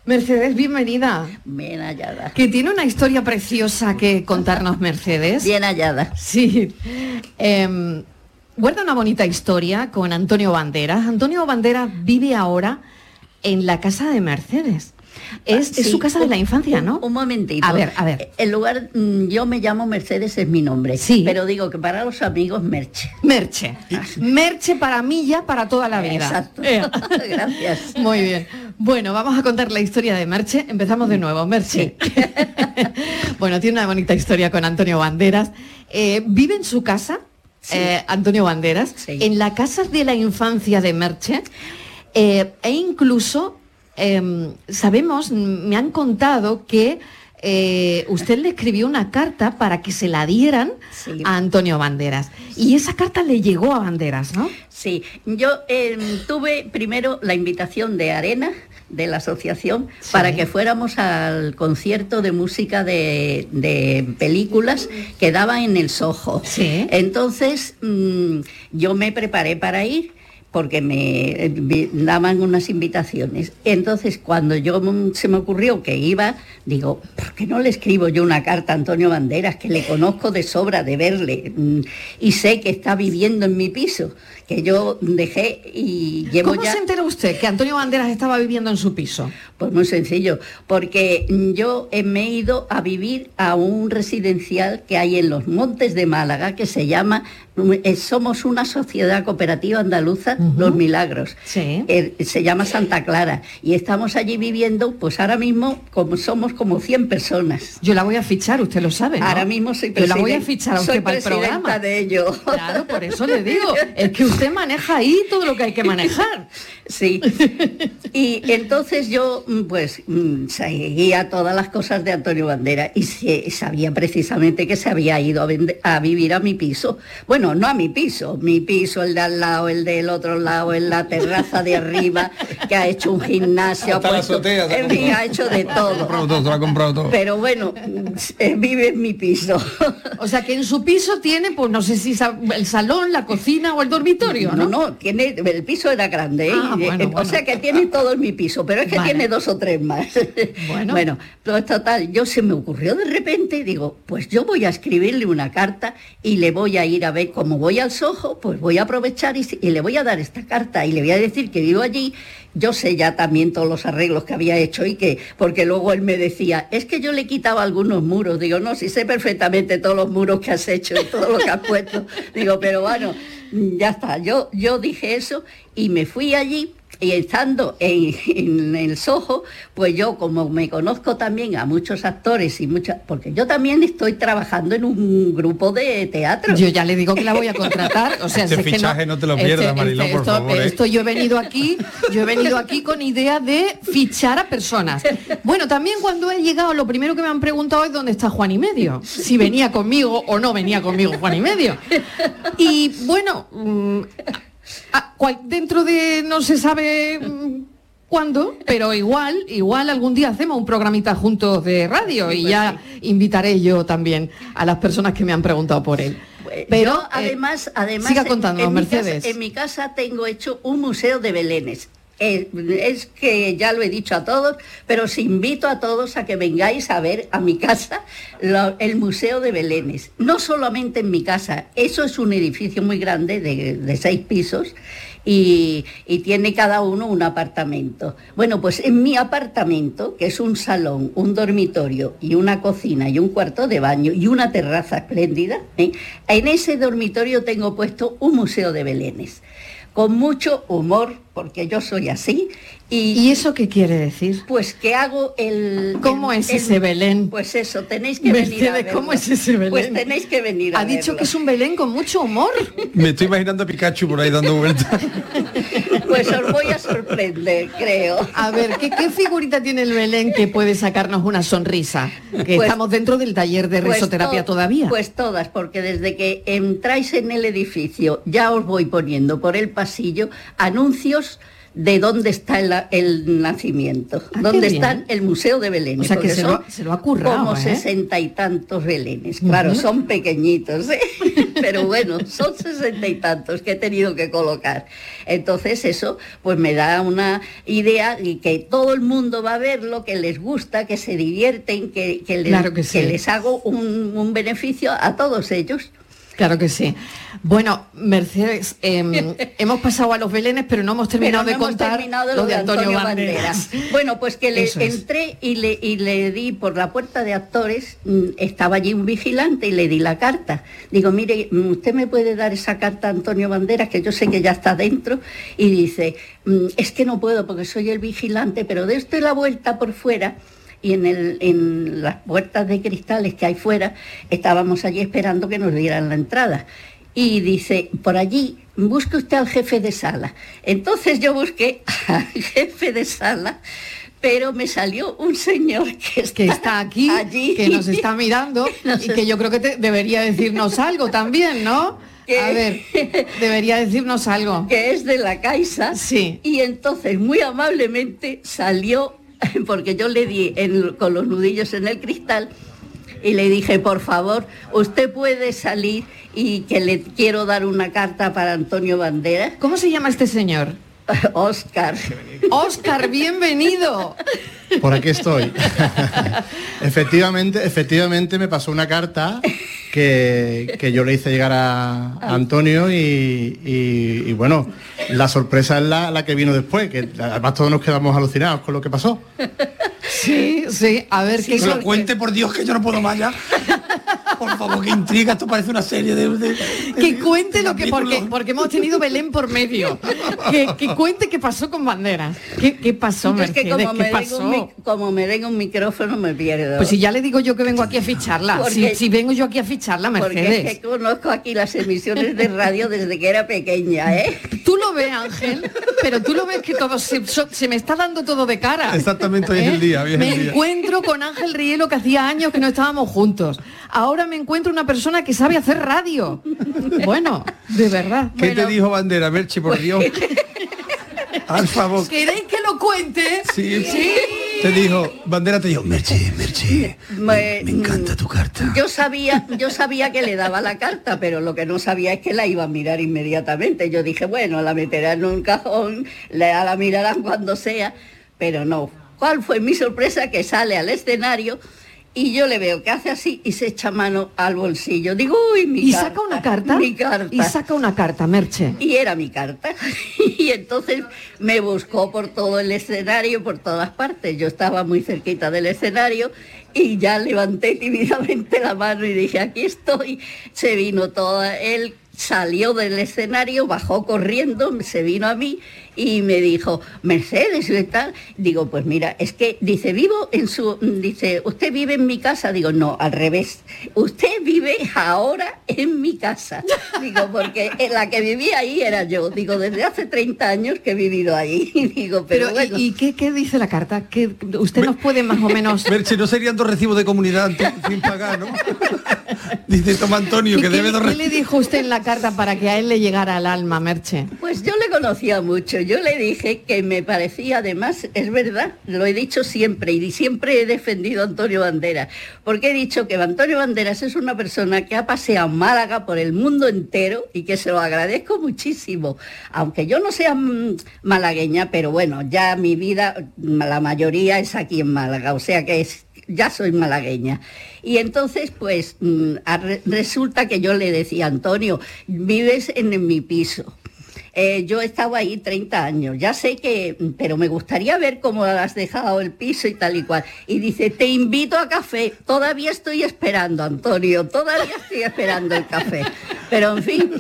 Mercedes, bienvenida. Bien hallada. Que tiene una historia preciosa que contarnos Mercedes. Bien hallada. Sí. Em, guarda una bonita historia con Antonio Banderas. Antonio Banderas vive ahora en la casa de Mercedes. Es, es su casa de un- la infancia, un- ¿no? Un momentito. A ver, a ver. El lugar, mm, yo me llamo Mercedes, es mi nombre. Sí. Pero digo que para los amigos, Merche. Merche. Merche para mí ya para toda la vida. Exacto. Eh. Gracias. Muy bien. Bueno, vamos a contar la historia de Merche. Empezamos de nuevo. Merche. bueno, tiene una bonita historia con Antonio Banderas. Eh, vive en su casa, eh, Antonio Banderas, en la casa de la infancia de Merche. eh, e incluso em, sabemos, me han contado que eh, usted le escribió una carta para que se la dieran a Antonio Banderas. Y esa carta le llegó a Banderas, ¿no? Sí, yo eh, tuve primero la invitación de Arena, de la asociación, para que fuéramos al concierto de música de, de películas que daba en el Soho. Entonces mm, yo me preparé para ir porque me eh, daban unas invitaciones. Entonces, cuando yo se me ocurrió que iba, digo, ¿por qué no le escribo yo una carta a Antonio Banderas, que le conozco de sobra de verle mm, y sé que está viviendo en mi piso, que yo dejé y llevo ¿Cómo ya... se enteró usted que Antonio Banderas estaba viviendo en su piso? Pues muy sencillo, porque yo me he ido a vivir a un residencial que hay en los Montes de Málaga que se llama eh, Somos una sociedad cooperativa andaluza, Los Milagros. Eh, se llama Santa Clara y estamos allí viviendo, pues ahora mismo como somos como 100 personas. Yo la voy a fichar, usted lo sabe. ¿no? Ahora mismo soy Yo la voy a fichar a usted soy para el presidenta programa. de ello. Claro, por eso le digo, es que usted maneja ahí todo lo que hay que manejar. Sí. Y entonces yo, mm, pues, mm, seguía todas las cosas de Antonio Bandera y se- sabía precisamente que se había ido a, vende- a vivir a mi piso. Bueno, no a mi piso, mi piso, el de al lado, el del otro lado, en la terraza de arriba, que ha hecho un gimnasio, ha, Hasta la puesto- azotea se ha en fin, comprado. ha hecho de todo. comprado todo, se lo ha comprado todo. Pero bueno, eh, vive en mi piso. O sea que en su piso tiene, pues no sé si el salón, la cocina o el dormitorio, ¿no? No, no, tiene, el piso era grande, ¿eh? Ah, bueno, Eh, bueno. o sea que tiene todo en mi piso, pero es que Vale. tiene dos o tres más. Bueno, pues total, yo se me ocurrió de repente, digo, pues yo voy a escribirle una carta y le voy a ir a ver, como voy al Soho, pues voy a aprovechar y, y le voy a dar esta carta y le voy a decir que vivo allí. Yo sé ya también todos los arreglos que había hecho y que, porque luego él me decía, es que yo le quitaba algunos muros. Digo, no, si sé perfectamente todos los muros que has hecho y todo lo que has puesto. Digo, pero bueno, ya está. Yo, yo dije eso y me fui allí y estando en, en el Soho, pues yo como me conozco también a muchos actores y muchas, porque yo también estoy trabajando en un grupo de teatro. Yo ya le digo que la voy a contratar. O sea, Este que fichaje no te lo pierdas, Mariló, por esto, favor, ¿eh? esto yo he venido aquí, yo he venido aquí con idea de fichar a personas. Bueno, también cuando he llegado, lo primero que me han preguntado es dónde está Juan y medio. Si venía conmigo o no venía conmigo Juan y medio. Y bueno, mm, a- cual- dentro de no se sabe mm, cuándo, pero igual, igual algún día hacemos un programita juntos de radio y pues ya invitaré yo también a las personas que me han preguntado por él. Pero Yo, eh, además, además siga contándonos, en, mi casa- Mercedes. en mi casa tengo hecho un museo de belenes. Eh, es que ya lo he dicho a todos, pero os invito a todos a que vengáis a ver a mi casa el Museo de Belénes. No solamente en mi casa, eso es un edificio muy grande de, seis pisos y, tiene cada uno un apartamento. Bueno, pues en mi apartamento, que es un salón, un dormitorio y una cocina y un cuarto de baño y una terraza espléndida, ¿eh? en ese dormitorio tengo puesto un museo de belenes con mucho humor, porque yo soy así. ¿Y, ¿Y eso qué quiere decir? Pues que hago el... ¿Cómo el- es el- ese Belén? Pues eso, tenéis que venir a verlo. ¿cómo es ese Belén? Pues tenéis que venir a Ha dicho verlo. que es un Belén con mucho humor. Me estoy imaginando a Pikachu por ahí dando vueltas. Pues os voy a sorprender, creo. A ver, ¿qué, qué figurita tiene el Belén que puede sacarnos una sonrisa? Que Pues- estamos dentro del taller de Pues risoterapia to- todavía. Pues todas, porque desde que entráis en el edificio ya os voy poniendo por el pasillo anuncios de dónde está el, el nacimiento, Ah, dónde está el Museo de Belén. O sea que se lo ha- se lo ha currado, Como ¿eh? sesenta y tantos belenes. Claro, son pequeñitos, ¿eh? pero bueno, son sesenta y tantos que he tenido que colocar. Entonces eso pues me da una idea y que todo el mundo va a verlo, que les gusta, que se divierten, que, que les, Claro que sí. les hago un, un beneficio a todos ellos. Claro que sí. Bueno, Mercedes, em, hemos pasado a los Belenes, pero no hemos terminado no de hemos contar terminado lo de Antonio, Banderas. Bueno, pues que le es. entré y le, y le di por la puerta de actores, mm, estaba allí un vigilante y le di la carta. Digo, mire, usted me puede dar esa carta a Antonio Banderas, que yo sé que ya está dentro, y dice, "Mm, es que no puedo porque soy el vigilante, pero de usted la vuelta por fuera y en, el- en las puertas de cristales que hay fuera estábamos allí esperando que nos dieran la entrada. Y dice, por allí, busque usted al jefe de sala. Entonces yo busqué al jefe de sala, pero me salió un señor que está, que está aquí, allí. que nos está mirando y que yo creo que te- debería decirnos algo también, ¿no? A ver, debería decirnos algo. que es de la Caixa. Sí. Y entonces muy amablemente salió, porque yo le di en- con los nudillos en el cristal y le dije, por favor, usted puede salir y que le quiero dar una carta para Antonio Banderas. ¿Cómo se llama este señor? Oscar. Oscar, bienvenido. Por aquí estoy. efectivamente, efectivamente me pasó una carta que, que yo le hice llegar a, Antonio y, y- y bueno, la sorpresa es la, la que vino después, que además todos nos quedamos alucinados con lo que pasó. Sí, sí, a ver qué Que lo cuente por Dios que yo no puedo más ya. Por favor, que intriga, esto parece una serie de... de- Que cuente lo que porque porque hemos tenido Belén por medio. Que, que cuente qué pasó con Banderas. ¿Qué, qué pasó, Es que Mercedes? como ¿Qué me, un, pasó? como me venga un micrófono me pierdo. Pues si ya le digo yo que vengo aquí a ficharla. Si, Porque- si vengo yo aquí a ficharla, Porque Mercedes. es que conozco aquí las emisiones de radio desde que era pequeña, ¿eh? Tú lo ves, Ángel, pero tú lo ves que todo se, me está dando todo de cara. Exactamente, hoy es el día, hoy es Me el día. encuentro con Ángel Rielo que hacía años que no estábamos juntos. Ahora me encuentro una persona que sabe hacer radio. Bueno, de verdad. ¿Qué te dijo Bandera, Merche, por Dios? Al favor. ¿Queréis que lo cuente? Sí. Te dijo, Bandera te dijo, Merche, Merche, Me, me encanta tu carta. Yo sabía, yo sabía que le daba la carta, pero lo que no sabía es que la iba a mirar inmediatamente. Yo dije, bueno, la meterán en un cajón, la, la mirarán cuando sea, pero no. ¿Cuál fue mi sorpresa? Que sale al escenario y yo le veo que hace así y se echa mano al bolsillo. Digo, uy, mi ¿Y carta. saca una carta? Mi carta. Y saca una carta, Merche. Y era mi carta. Y entonces me buscó por todo el escenario, por todas partes. Yo estaba muy cerquita del escenario y ya levanté tímidamente la mano y dije, aquí estoy. Se vino toda, él salió del escenario, bajó corriendo, se vino a mí y me dijo, Mercedes, ¿qué tal? Digo, pues mira, es que, dice, vivo en su, dice, ¿usted vive en mi casa? Digo, no, al revés, usted vive ahora en mi casa. Digo, porque en la que vivía ahí era yo. Digo, desde hace 30 años que he vivido ahí. Digo, pero, Pero, bueno. ¿y, y qué, qué dice la carta? ¿Qué, ¿Usted nos puede más o menos... Merche, no serían dos recibos de comunidad sin pagar, ¿no? Dice Toma Antonio ¿Qué, que debe dos qué le dijo usted en la carta para que a él le llegara al alma, Merche? Pues yo le conocía mucho. Yo le dije que me parecía, además, es verdad, lo he dicho siempre y siempre he defendido a Antonio Banderas, porque he dicho que Antonio Banderas es una persona que ha paseado Málaga por el mundo entero y que se lo agradezco muchísimo. Aunque yo no sea mm, malagueña, pero bueno, ya mi vida, la mayoría es aquí en Málaga, o sea que es ya soy malagueña. Y entonces, pues, mm, resulta que yo le decía, Antonio, vives en mi piso. Eh, yo he estado ahí 30 años, ya sé que, pero me gustaría ver cómo has dejado el piso y tal y cual. Y dice, te invito a café, todavía estoy esperando, Antonio, todavía estoy esperando el café. Pero en fin,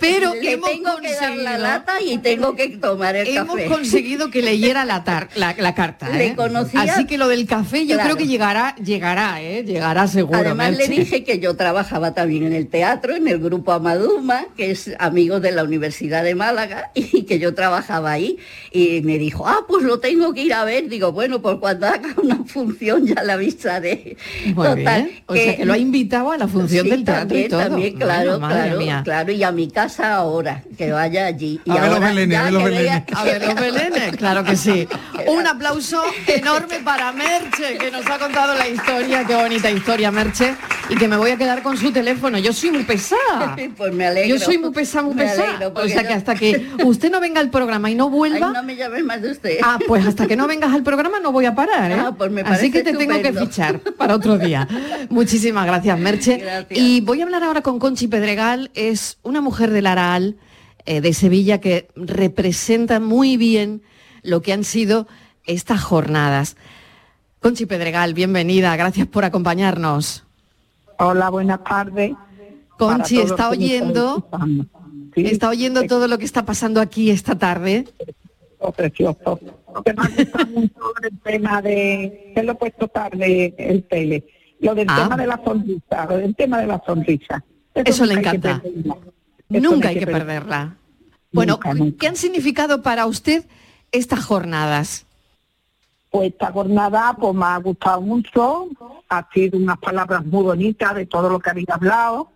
Pero le hemos tengo que dar la conseguido- lata y tengo que tomar el Hemos café. conseguido que leyera la, tar- la, la carta. Le ¿eh? conocía- Así que lo del café yo Claro. creo que llegará, llegará, ¿eh? Llegará seguro. Además le dije que yo trabajaba también en el teatro, en el grupo Amaduma, que es amigo de la Universidad de Málaga, y que yo trabajaba ahí. Y me dijo, ah, pues lo tengo que ir a ver. Digo, bueno, pues cuando haga una función ya la avisaré. Muy bien. O sea que lo ha invitado a la función Sí, del teatro también, y todo. También, claro, Bueno, claro, mía. claro. Y a mi casa ahora, que vaya allí. Y A ver los belenes, a ver los belenes. A ver, los belenes, claro que sí. Un aplauso enorme para Merche, que nos ha contado la historia, qué bonita historia, Merche, y que me voy a quedar con su teléfono. Yo soy muy pesada. Pues me alegro. Yo soy muy pesada, muy pesada. O sea que hasta que usted no venga al programa y no Ay, vuelva, no me llames más de usted. Ah, pues hasta que no vengas al programa no voy a parar, ¿eh? Ah, pues me Así que te tengo que fichar para otro día. Muchísimas gracias, Merche. Gracias. Y voy a hablar ahora con Conchi Pedregal, es una mujer del Araal, eh, de Sevilla, que representa muy bien lo que han sido estas jornadas. Conchi Pedregal, bienvenida, gracias por acompañarnos. Hola, buenas tardes. Conchi, está oyendo. Sí, está oyendo todo lo que está pasando aquí esta tarde. oh, precioso. Lo que me ha gustado mucho el tema de, que lo he puesto tarde el tele, lo del Ah. tema de la sonrisa, lo del tema de la sonrisa. Eso le hay que encanta. Nunca hay que perderla. perderla. Bueno, Nunca, nunca. ¿qué han significado para usted estas jornadas? Pues esta jornada pues me ha gustado mucho, ha sido unas palabras muy bonitas de todo lo que habéis hablado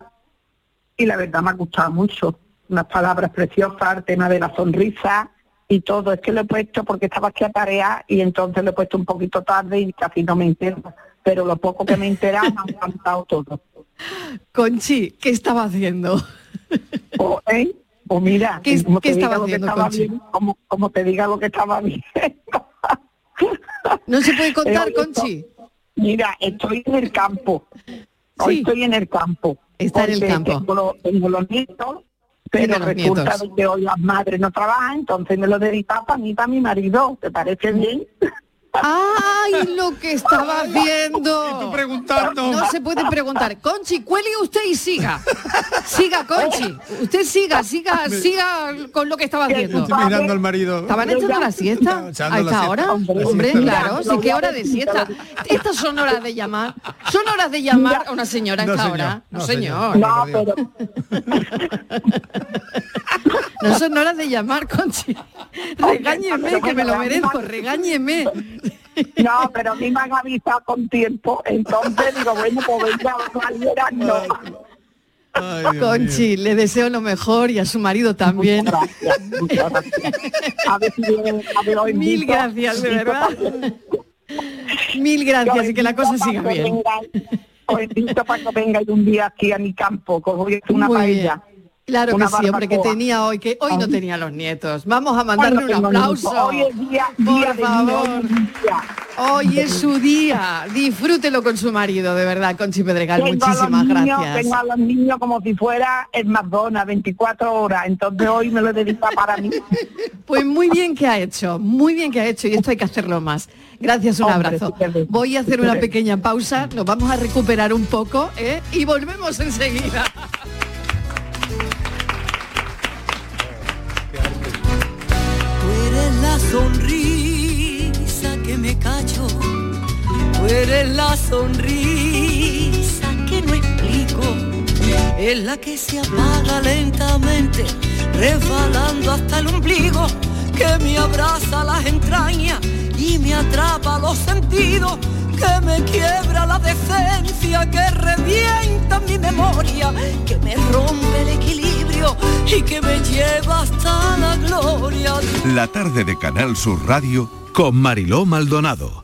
y la verdad me ha gustado mucho, unas palabras preciosas, el tema de la sonrisa y todo, es que lo he puesto porque estaba aquí a tarea y entonces lo he puesto un poquito tarde y casi no me entero, pero lo poco que me he enterado me ha encantado todo. Conchi, ¿qué estaba haciendo? O, ¿eh? o mira, ¿Qué- como qué te diga lo que estaba bien, como, como te diga lo que estaba bien. ¿No se puede contar, Pero esto- Conchi? Mira, estoy en el campo. Hoy Sí. estoy en el campo. Está en el campo. Tengo, los- tengo los nietos, pero los resulta nietos. que hoy las madres no trabajan, entonces me lo dedica para mí para mi marido. ¿Te parece bien? ¡Ay, lo que estaba haciendo! preguntando. No se puede preguntar. Conchi, cuelgue usted y siga. Siga, Conchi. Usted siga, siga, siga con lo que estaba haciendo. Estoy mirando al marido. ¿Estaban echando la siesta? ¿A esta hora? Hombre, claro, sí, qué hora de siesta. Estas son horas de llamar. Son horas de llamar a una señora a No, esta señor. hora. No, No, señor. No, pero No son horas de llamar, Conchi. Regáñeme, que me lo merezco, regáñeme. No, pero a mí me han avisado con tiempo, entonces digo, bueno, pues venga, vamos al verano. Conchi, le deseo lo mejor y a su marido también. A ver si viene- a ver, hoy Mil invito- gracias, de verdad. Mil gracias y que la cosa siga bien. vengáis- Os invito para que vengáis un día aquí a mi campo, que os voy a hacer una Muy paella. bien. Claro que sí, hombre, que tenía hoy, que hoy no tenía los nietos. Vamos a mandarle un aplauso. Hoy es día- Por día favor. hoy es su día. Disfrútelo con su marido, de verdad, Conchi Pedregal. Tengo a Muchísimas niños- gracias. Tengo a los niños como si fuera el McDonald's, 24 horas, entonces hoy me lo dedica para mí. Pues muy bien que ha hecho, muy bien que ha hecho y esto hay que hacerlo más. Gracias, un Hombre, abrazo. sí. Voy a hacer Sí una pequeña pausa, nos vamos a recuperar un poco ¿eh? y volvemos enseguida. eres la sonrisa que no explico. Es la que se apaga lentamente, resbalando hasta el ombligo, que me abraza las entrañas y me atrapa los sentidos, que me quiebra la decencia, que revienta mi memoria, que me rompe el equilibrio y que me lleva hasta la gloria. La tarde de Canal Sur Radio con Mariló Maldonado.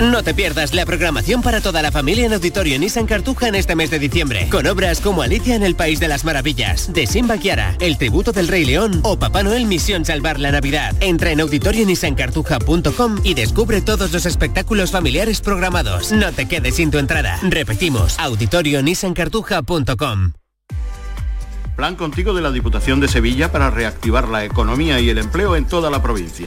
No te pierdas la programación para toda la familia en Auditorio Nissan Cartuja en este mes de diciembre, con obras como Alicia en el País de las Maravillas, de Simba Kiara, El Tributo del Rey León o Papá Noel Misión Salvar la Navidad. Entra en auditorionissancartuja.com y descubre todos los espectáculos familiares programados. No te quedes sin tu entrada. Repetimos, auditorionissancartuja.com. Plan contigo de la Diputación de Sevilla para reactivar la economía y el empleo en toda la provincia.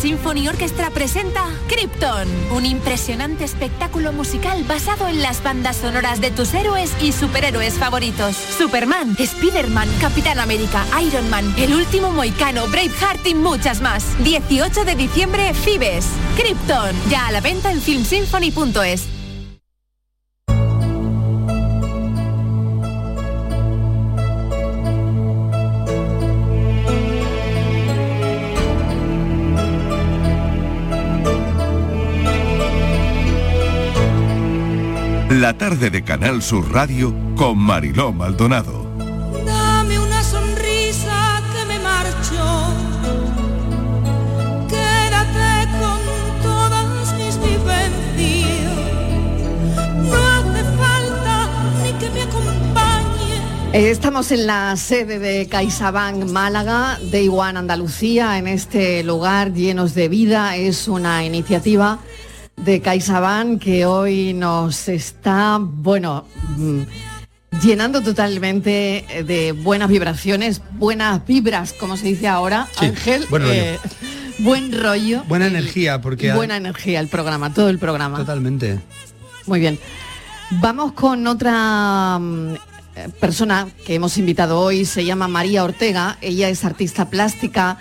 Symphony Orchestra presenta Krypton, un impresionante espectáculo musical basado en las bandas sonoras de tus héroes y superhéroes favoritos. Superman, Spider-Man, Capitán América, Iron Man, El Último Moicano, Braveheart y muchas más. 18 de diciembre, Fibes. Krypton, ya a la venta en filmsymphony.es. La tarde de Canal Sur Radio con Mariló Maldonado. Dame una sonrisa que me marcho. Quédate con todas mis vivencias. No hace falta ni que me acompañe. Eh, Estamos en la sede de CaixaBank Málaga, Day One Andalucía, en este lugar llenos de vida. Es una iniciativa de CaixaBank que hoy nos está, bueno, mm, llenando totalmente de buenas vibraciones, buenas vibras, como se dice ahora, Sí, Ángel. buen rollo. eh, buen rollo. Buena energía, porque... Buena energía el programa, todo el programa. Totalmente. Muy bien. Vamos con otra mm, eh, persona que hemos invitado hoy, se llama María Ortega, ella es artista plástica,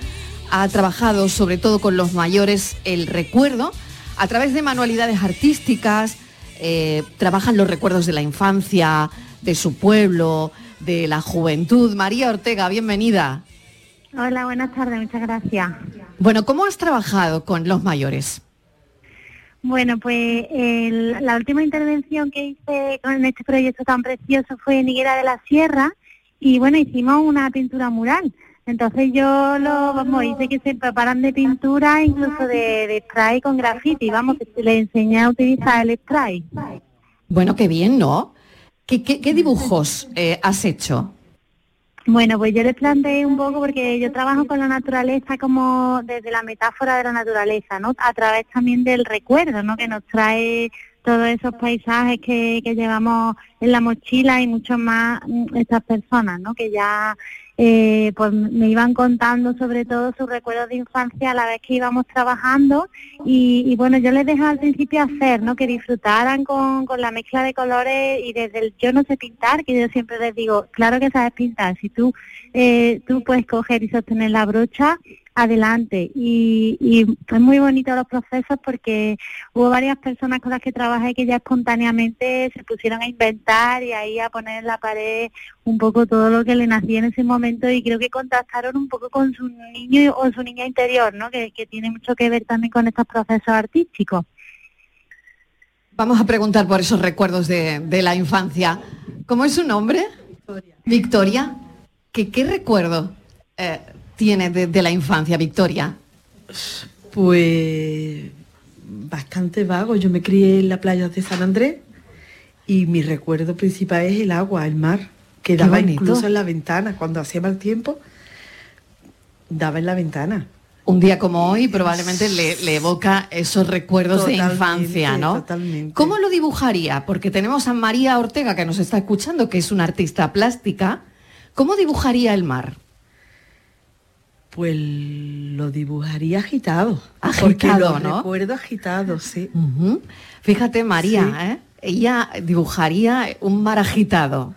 ha trabajado sobre todo con los mayores el recuerdo, a través de manualidades artísticas, eh, trabajan los recuerdos de la infancia, de su pueblo, de la juventud. María Ortega, bienvenida. Hola, buenas tardes, muchas gracias. Bueno, ¿cómo has trabajado con los mayores? Bueno, pues el- la última intervención que hice con este proyecto tan precioso fue en Higuera de la Sierra y bueno, hicimos una pintura mural. Entonces yo lo, vamos, hice que se preparan de pintura, incluso de, de spray con graffiti, vamos, que le enseñé a utilizar el spray. Bueno, qué bien, ¿no? ¿Qué, qué- qué dibujos eh, has hecho? Bueno, pues yo les planteé un poco porque yo trabajo con la naturaleza como desde la metáfora de la naturaleza, ¿no? A través también del recuerdo, ¿no? Que nos trae todos esos paisajes que, que llevamos en la mochila y mucho más mm, estas personas, ¿no? Que ya eh, pues me iban contando sobre todo sus recuerdos de infancia a la vez que íbamos trabajando y, y bueno, yo les dejaba al principio hacer, ¿no? Que disfrutaran con, con la mezcla de colores y desde el yo no sé pintar, que yo siempre les digo, claro que sabes pintar, si tú, eh, tú puedes coger y sostener la brocha, adelante. Y, y es muy bonito los procesos porque hubo varias personas con las que trabajé que ya espontáneamente se pusieron a inventar y ahí a poner en la pared un poco todo lo que le nacía en ese momento y creo que contactaron un poco con su niño o su niña interior, ¿no? Que, que tiene mucho que ver también con estos procesos artísticos. Vamos a preguntar por esos recuerdos de, de la infancia. ¿Cómo es su nombre? Victoria. ¿Qué, qué recuerdo eh, tiene de, de la infancia, Victoria? Pues bastante vago. Yo me crié en la playa de San Andrés y mi recuerdo principal es el agua, el mar, que Qué daba bonito. incluso en la ventana. Cuando hacía mal tiempo, daba en la ventana. Un día como hoy probablemente le, le evoca esos recuerdos de infancia, ¿no? totalmente. ¿Cómo lo dibujaría? Porque tenemos a María Ortega que nos está escuchando, que es una artista plástica. ¿Cómo dibujaría el mar? Pues lo dibujaría agitado. Agitado, porque lo ¿no? recuerdo agitado, sí. Fíjate, María, Sí. ¿eh? ella dibujaría un mar agitado.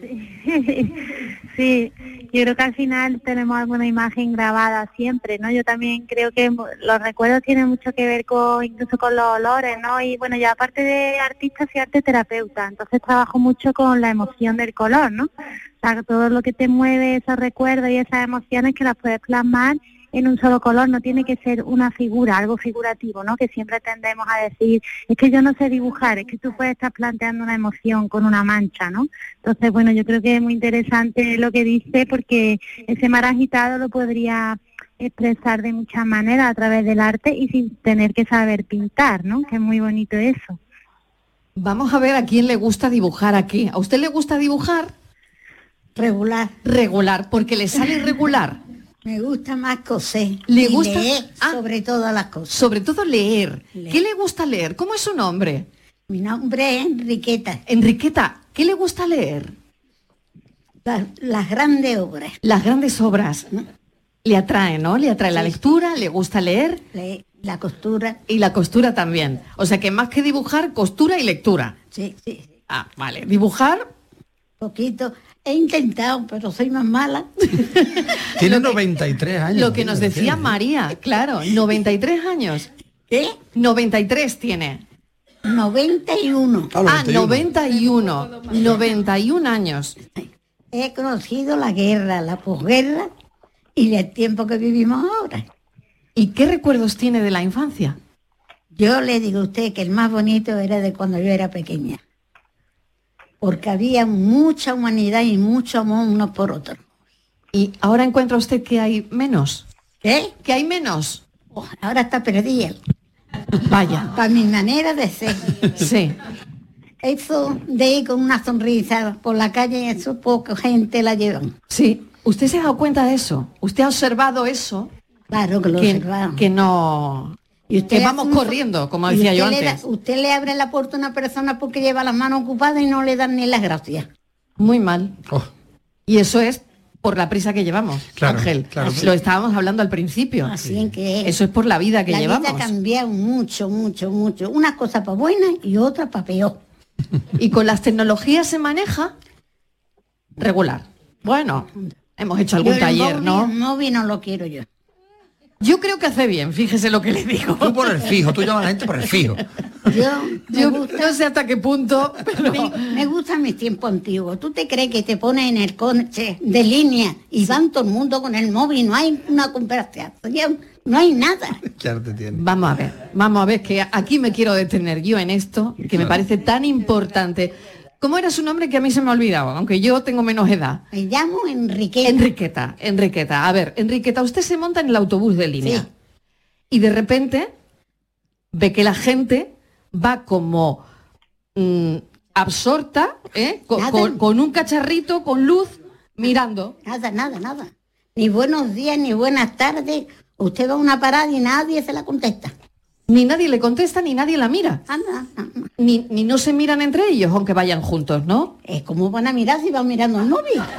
Sí, yo creo que al final tenemos alguna imagen grabada siempre, ¿no? Yo también creo que los recuerdos tienen mucho que ver con incluso con los olores, ¿no? Y bueno, ya aparte de artista, soy arte terapeuta, entonces trabajo mucho con la emoción del color, ¿no? O sea, todo lo que te mueve esos recuerdos y esas emociones que las puedes plasmar en un solo color, no tiene que ser una figura, algo figurativo, ¿no? Que siempre tendemos a decir, es que yo no sé dibujar, es que tú puedes estar planteando una emoción con una mancha, ¿no? Entonces, bueno, yo creo que es muy interesante lo que dice porque ese mar agitado lo podría expresar de muchas maneras a través del arte y sin tener que saber pintar, ¿no? Que es muy bonito eso. Vamos a ver a quién le gusta dibujar aquí. ¿A usted le gusta dibujar? Regular. Regular, porque le sale regular. Me gusta más coser. ¿Le y gusta? leer Ah. sobre todas las cosas. Sobre todo leer. Leer. ¿Qué le gusta leer? ¿Cómo es su nombre? Mi nombre es Enriqueta. Enriqueta, ¿qué le gusta leer? Las, las grandes obras. Las grandes obras. Le atrae, ¿no? Le atrae la lectura, le gusta leer. Le- la costura. Y la costura también. O sea que más que dibujar, costura y lectura. Sí, sí. Ah, vale. Dibujar, Poquito. He intentado, pero soy más mala. Tiene 93 años. lo que nos decía María, claro, 93 años. ¿Qué? 93 tiene. 91. Ah, 91. 91 años. He conocido la guerra, la posguerra y el tiempo que vivimos ahora. ¿Y qué recuerdos tiene de la infancia? Yo le digo a usted que el más bonito era de cuando yo era pequeña. Porque había mucha humanidad y mucho amor unos por otros. ¿Y ahora encuentra usted que hay menos? ¿Qué? ¿Que hay menos? Oh, ahora está perdida. Vaya. Para mi manera de ser. Sí. Eso de ir con una sonrisa por la calle, eso poca gente la llevan. Sí. ¿Usted se ha dado cuenta de eso? ¿Usted ha observado eso? Claro que lo que, observamos. que no... Y usted que vamos un- corriendo, como decía yo usted le da- antes. usted le abre la puerta a una persona porque lleva las manos ocupadas y no le dan ni las gracias. Muy mal. Oh. Y eso es por la prisa que llevamos, Claro, Ángel. claro. Lo estábamos hablando al principio. Así en que Eso es por la vida que la llevamos. vida ha cambiado mucho, mucho, mucho. Una cosa para buena y otra para peor. Y con las tecnologías se maneja regular. Bueno, hemos hecho algún Yo el taller, móvil- ¿no? El móvil no lo quiero yo. Yo creo que hace bien, fíjese lo que le digo. Tú por el fijo, tú llamas a la gente por el fijo. Yo, Yo gusta- no sé hasta qué punto, pero... Me, me gustan mis tiempos antiguos. ¿Tú te crees que te pones en el coche de línea y van todo el mundo con el móvil? No hay una conversación, no hay nada. Vamos a ver, vamos a ver, que aquí me quiero detener yo en esto, que me parece tan importante. ¿Cómo era su nombre que a mí se me ha olvidado? Aunque yo tengo menos edad. Me llamo Enriqueta. Enriqueta, Enriqueta. A ver, Enriqueta, usted se monta en el autobús de línea. Sí. Y de repente ve que la gente va como mm, absorta, ¿eh? Con, con un cacharrito, con luz, mirando. Nada, nada, nada. Ni buenos días, ni buenas tardes. Usted va a una parada y nadie se la contesta. Ni nadie le contesta, ni nadie la mira. Anda, Ni, ni no se miran entre ellos, aunque vayan juntos, ¿no? Es como van a mirar si van mirando al móvil.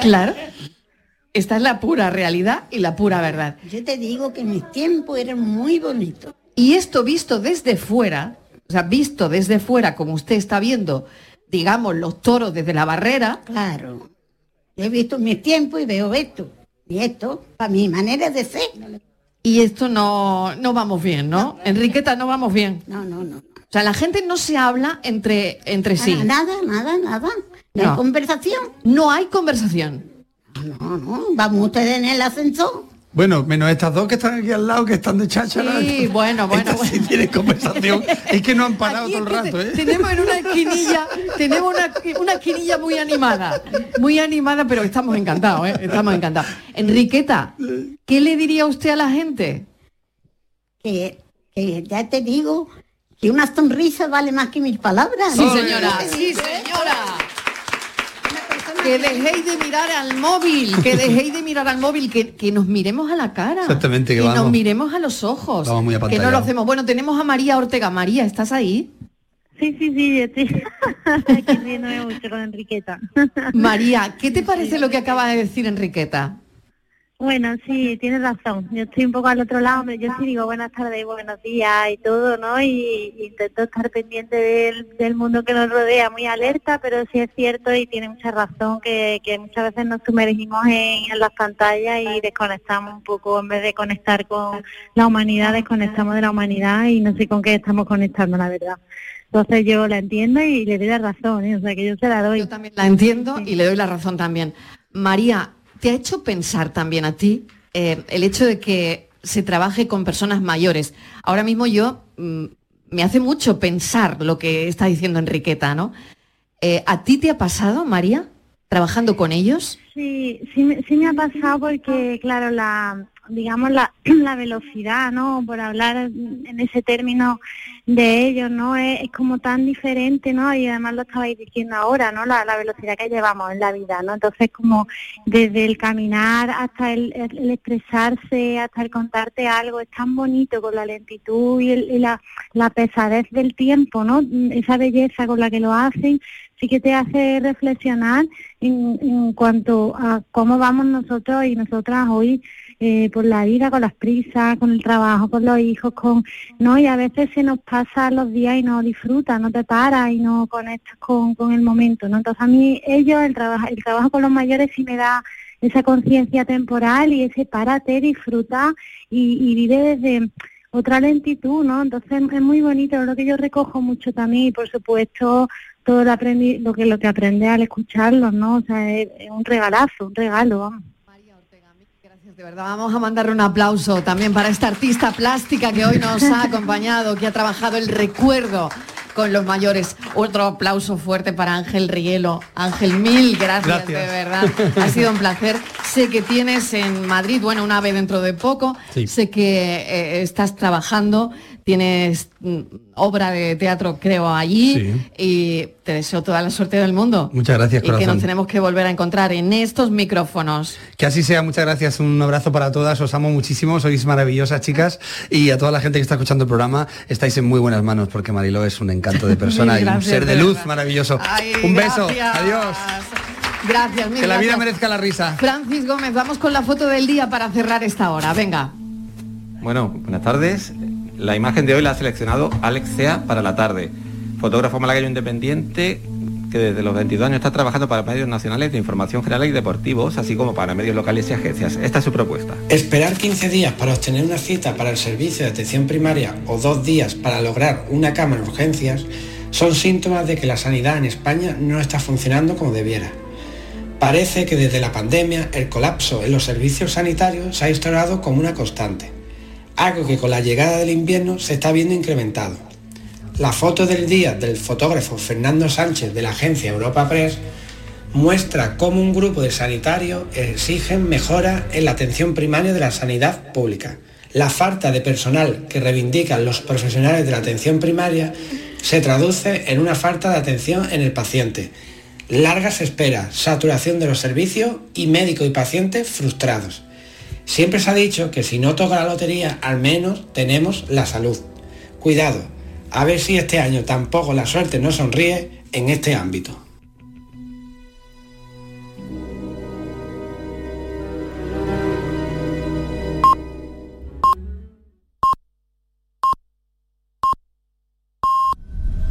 Claro. Esta es la pura realidad y la pura verdad. Yo te digo que mis tiempos eran muy bonitos. Y esto visto desde fuera, o sea, visto desde fuera, como usted está viendo, digamos, los toros desde la barrera. Claro. Yo he visto mis tiempos y veo esto. Y esto, para mi manera de ser. Y esto no, no vamos bien, ¿no? Enriqueta, no vamos bien. No, no, no. O sea, la gente no se habla entre, entre sí. Nada, nada, nada. No, No. hay conversación. No hay conversación. No, no. Vamos ustedes en el ascensor. Bueno, menos estas dos que están aquí al lado, que están de cháchara. Sí, bueno, bueno, Estas sí tienen conversación. Es que no han parado Aquí todo el rato, ¿eh? Tenemos en una esquinilla, tenemos una, una esquinilla muy animada, muy animada, pero estamos encantados, ¿eh? Estamos encantados. Enriqueta, ¿qué le diría usted a la gente? Que, que ya te digo que una sonrisa vale más que mil palabras. Sí, señora, sí, señora. Que dejéis de mirar al móvil, que dejéis de mirar al móvil, que, que nos miremos a la cara. Exactamente, que nos vamos. miremos a los ojos. Vamos muy que no lo hacemos. Bueno, tenemos a María Ortega. María, ¿estás ahí? Sí, sí, sí, estoy aquí mucho con Enriqueta. María, ¿qué te parece lo que acaba de decir Enriqueta? Bueno, sí, tienes razón. Yo estoy un poco al otro lado. Yo sí digo buenas tardes, buenos días y todo, ¿no? Y, y intento estar pendiente del, del mundo que nos rodea, muy alerta, pero sí es cierto y tiene mucha razón que, que muchas veces nos sumergimos en, en las pantallas y desconectamos un poco, en vez de conectar con la humanidad, desconectamos de la humanidad y no sé con qué estamos conectando, la verdad. Entonces yo la entiendo y le doy la razón, ¿eh? o sea que yo se la doy. Yo también la entiendo y le doy la razón también. María, ¿te ha hecho pensar también a ti eh, el hecho de que se trabaje con personas mayores? Ahora mismo yo mm, me hace mucho pensar lo que está diciendo Enriqueta, ¿no? Eh, ¿A ti te ha pasado, María, trabajando con ellos? Sí, sí, sí me ha pasado porque, claro, la, digamos, la, la velocidad, ¿no? Por hablar en ese término de ellos, ¿no? Es, es como tan diferente, ¿no? Y además lo estabais diciendo ahora, ¿no? La, velocidad que llevamos en la vida, ¿no? Entonces, como desde el caminar hasta el, el- el expresarse, hasta el contarte algo, es tan bonito con la lentitud y, el- y la, la pesadez del tiempo, ¿no? Esa belleza con la que lo hacen, sí que te hace reflexionar en, en cuanto a cómo vamos nosotros y nosotras hoy eh, por la vida, con las prisas, con el trabajo, con los hijos, con no y a veces se nos pasan los días y no disfrutas, no te paras y no conectas con, con el momento, ¿no? Entonces a mí ellos, el trabajo, el trabajo con los mayores sí me da esa conciencia temporal y ese párate, disfruta y, y vive desde otra lentitud, ¿no? Entonces es muy bonito, es lo que yo recojo mucho también y por supuesto todo lo, aprendi, lo que lo que aprende al escucharlos, ¿no? O sea, es, un regalazo, un regalo. De verdad, vamos a mandarle un aplauso también para esta artista plástica que hoy nos ha acompañado, que ha trabajado el recuerdo con los mayores. Otro aplauso fuerte para Ángel Rielo. Ángel, mil gracias, Gracias. de verdad. Ha sido un placer. Sé que tienes en Madrid, bueno, una ave dentro de poco. Sí. Sé que eh, estás trabajando, tienes mm, obra de teatro, creo, allí. Y te deseo toda la suerte del mundo. Muchas gracias, Y que nos corazón. tenemos que volver a encontrar en estos micrófonos. Que así sea, muchas gracias, un abrazo para todas, os amo muchísimo, sois maravillosas chicas y a toda la gente que está escuchando el programa, estáis en muy buenas manos porque Mariló es un encanto de persona y un ser de de luz verdad. maravilloso. Ay, un beso, gracias. adiós. Gracias, mil Que la vida merezca la risa. Francis Gómez, vamos con la foto del día para cerrar esta hora. Venga. Bueno, buenas tardes. La imagen de hoy la ha seleccionado Alex Cea para la tarde. Fotógrafo malagueño independiente que desde los 22 años está trabajando para medios nacionales de información general y deportivos, así como para medios locales y agencias. Esta es su propuesta. Esperar 15 días para obtener una cita para el servicio de atención primaria o dos días para lograr una cama en urgencias son síntomas de que la sanidad en España no está funcionando como debiera. Parece que desde la pandemia el colapso en los servicios sanitarios se ha instaurado como una constante, algo que con la llegada del invierno se está viendo incrementado. La foto del día del fotógrafo Fernando Sánchez de la agencia Europa Press muestra cómo un grupo de sanitarios exigen mejora en la atención primaria de la sanidad pública. La falta de personal que reivindican los profesionales de la atención primaria se traduce en una falta de atención en el paciente, largas esperas, saturación de los servicios y médicos y pacientes frustrados. Siempre se ha dicho que si no toca la lotería, al menos tenemos la salud. Cuidado, a ver si este año tampoco la suerte no sonríe en este ámbito.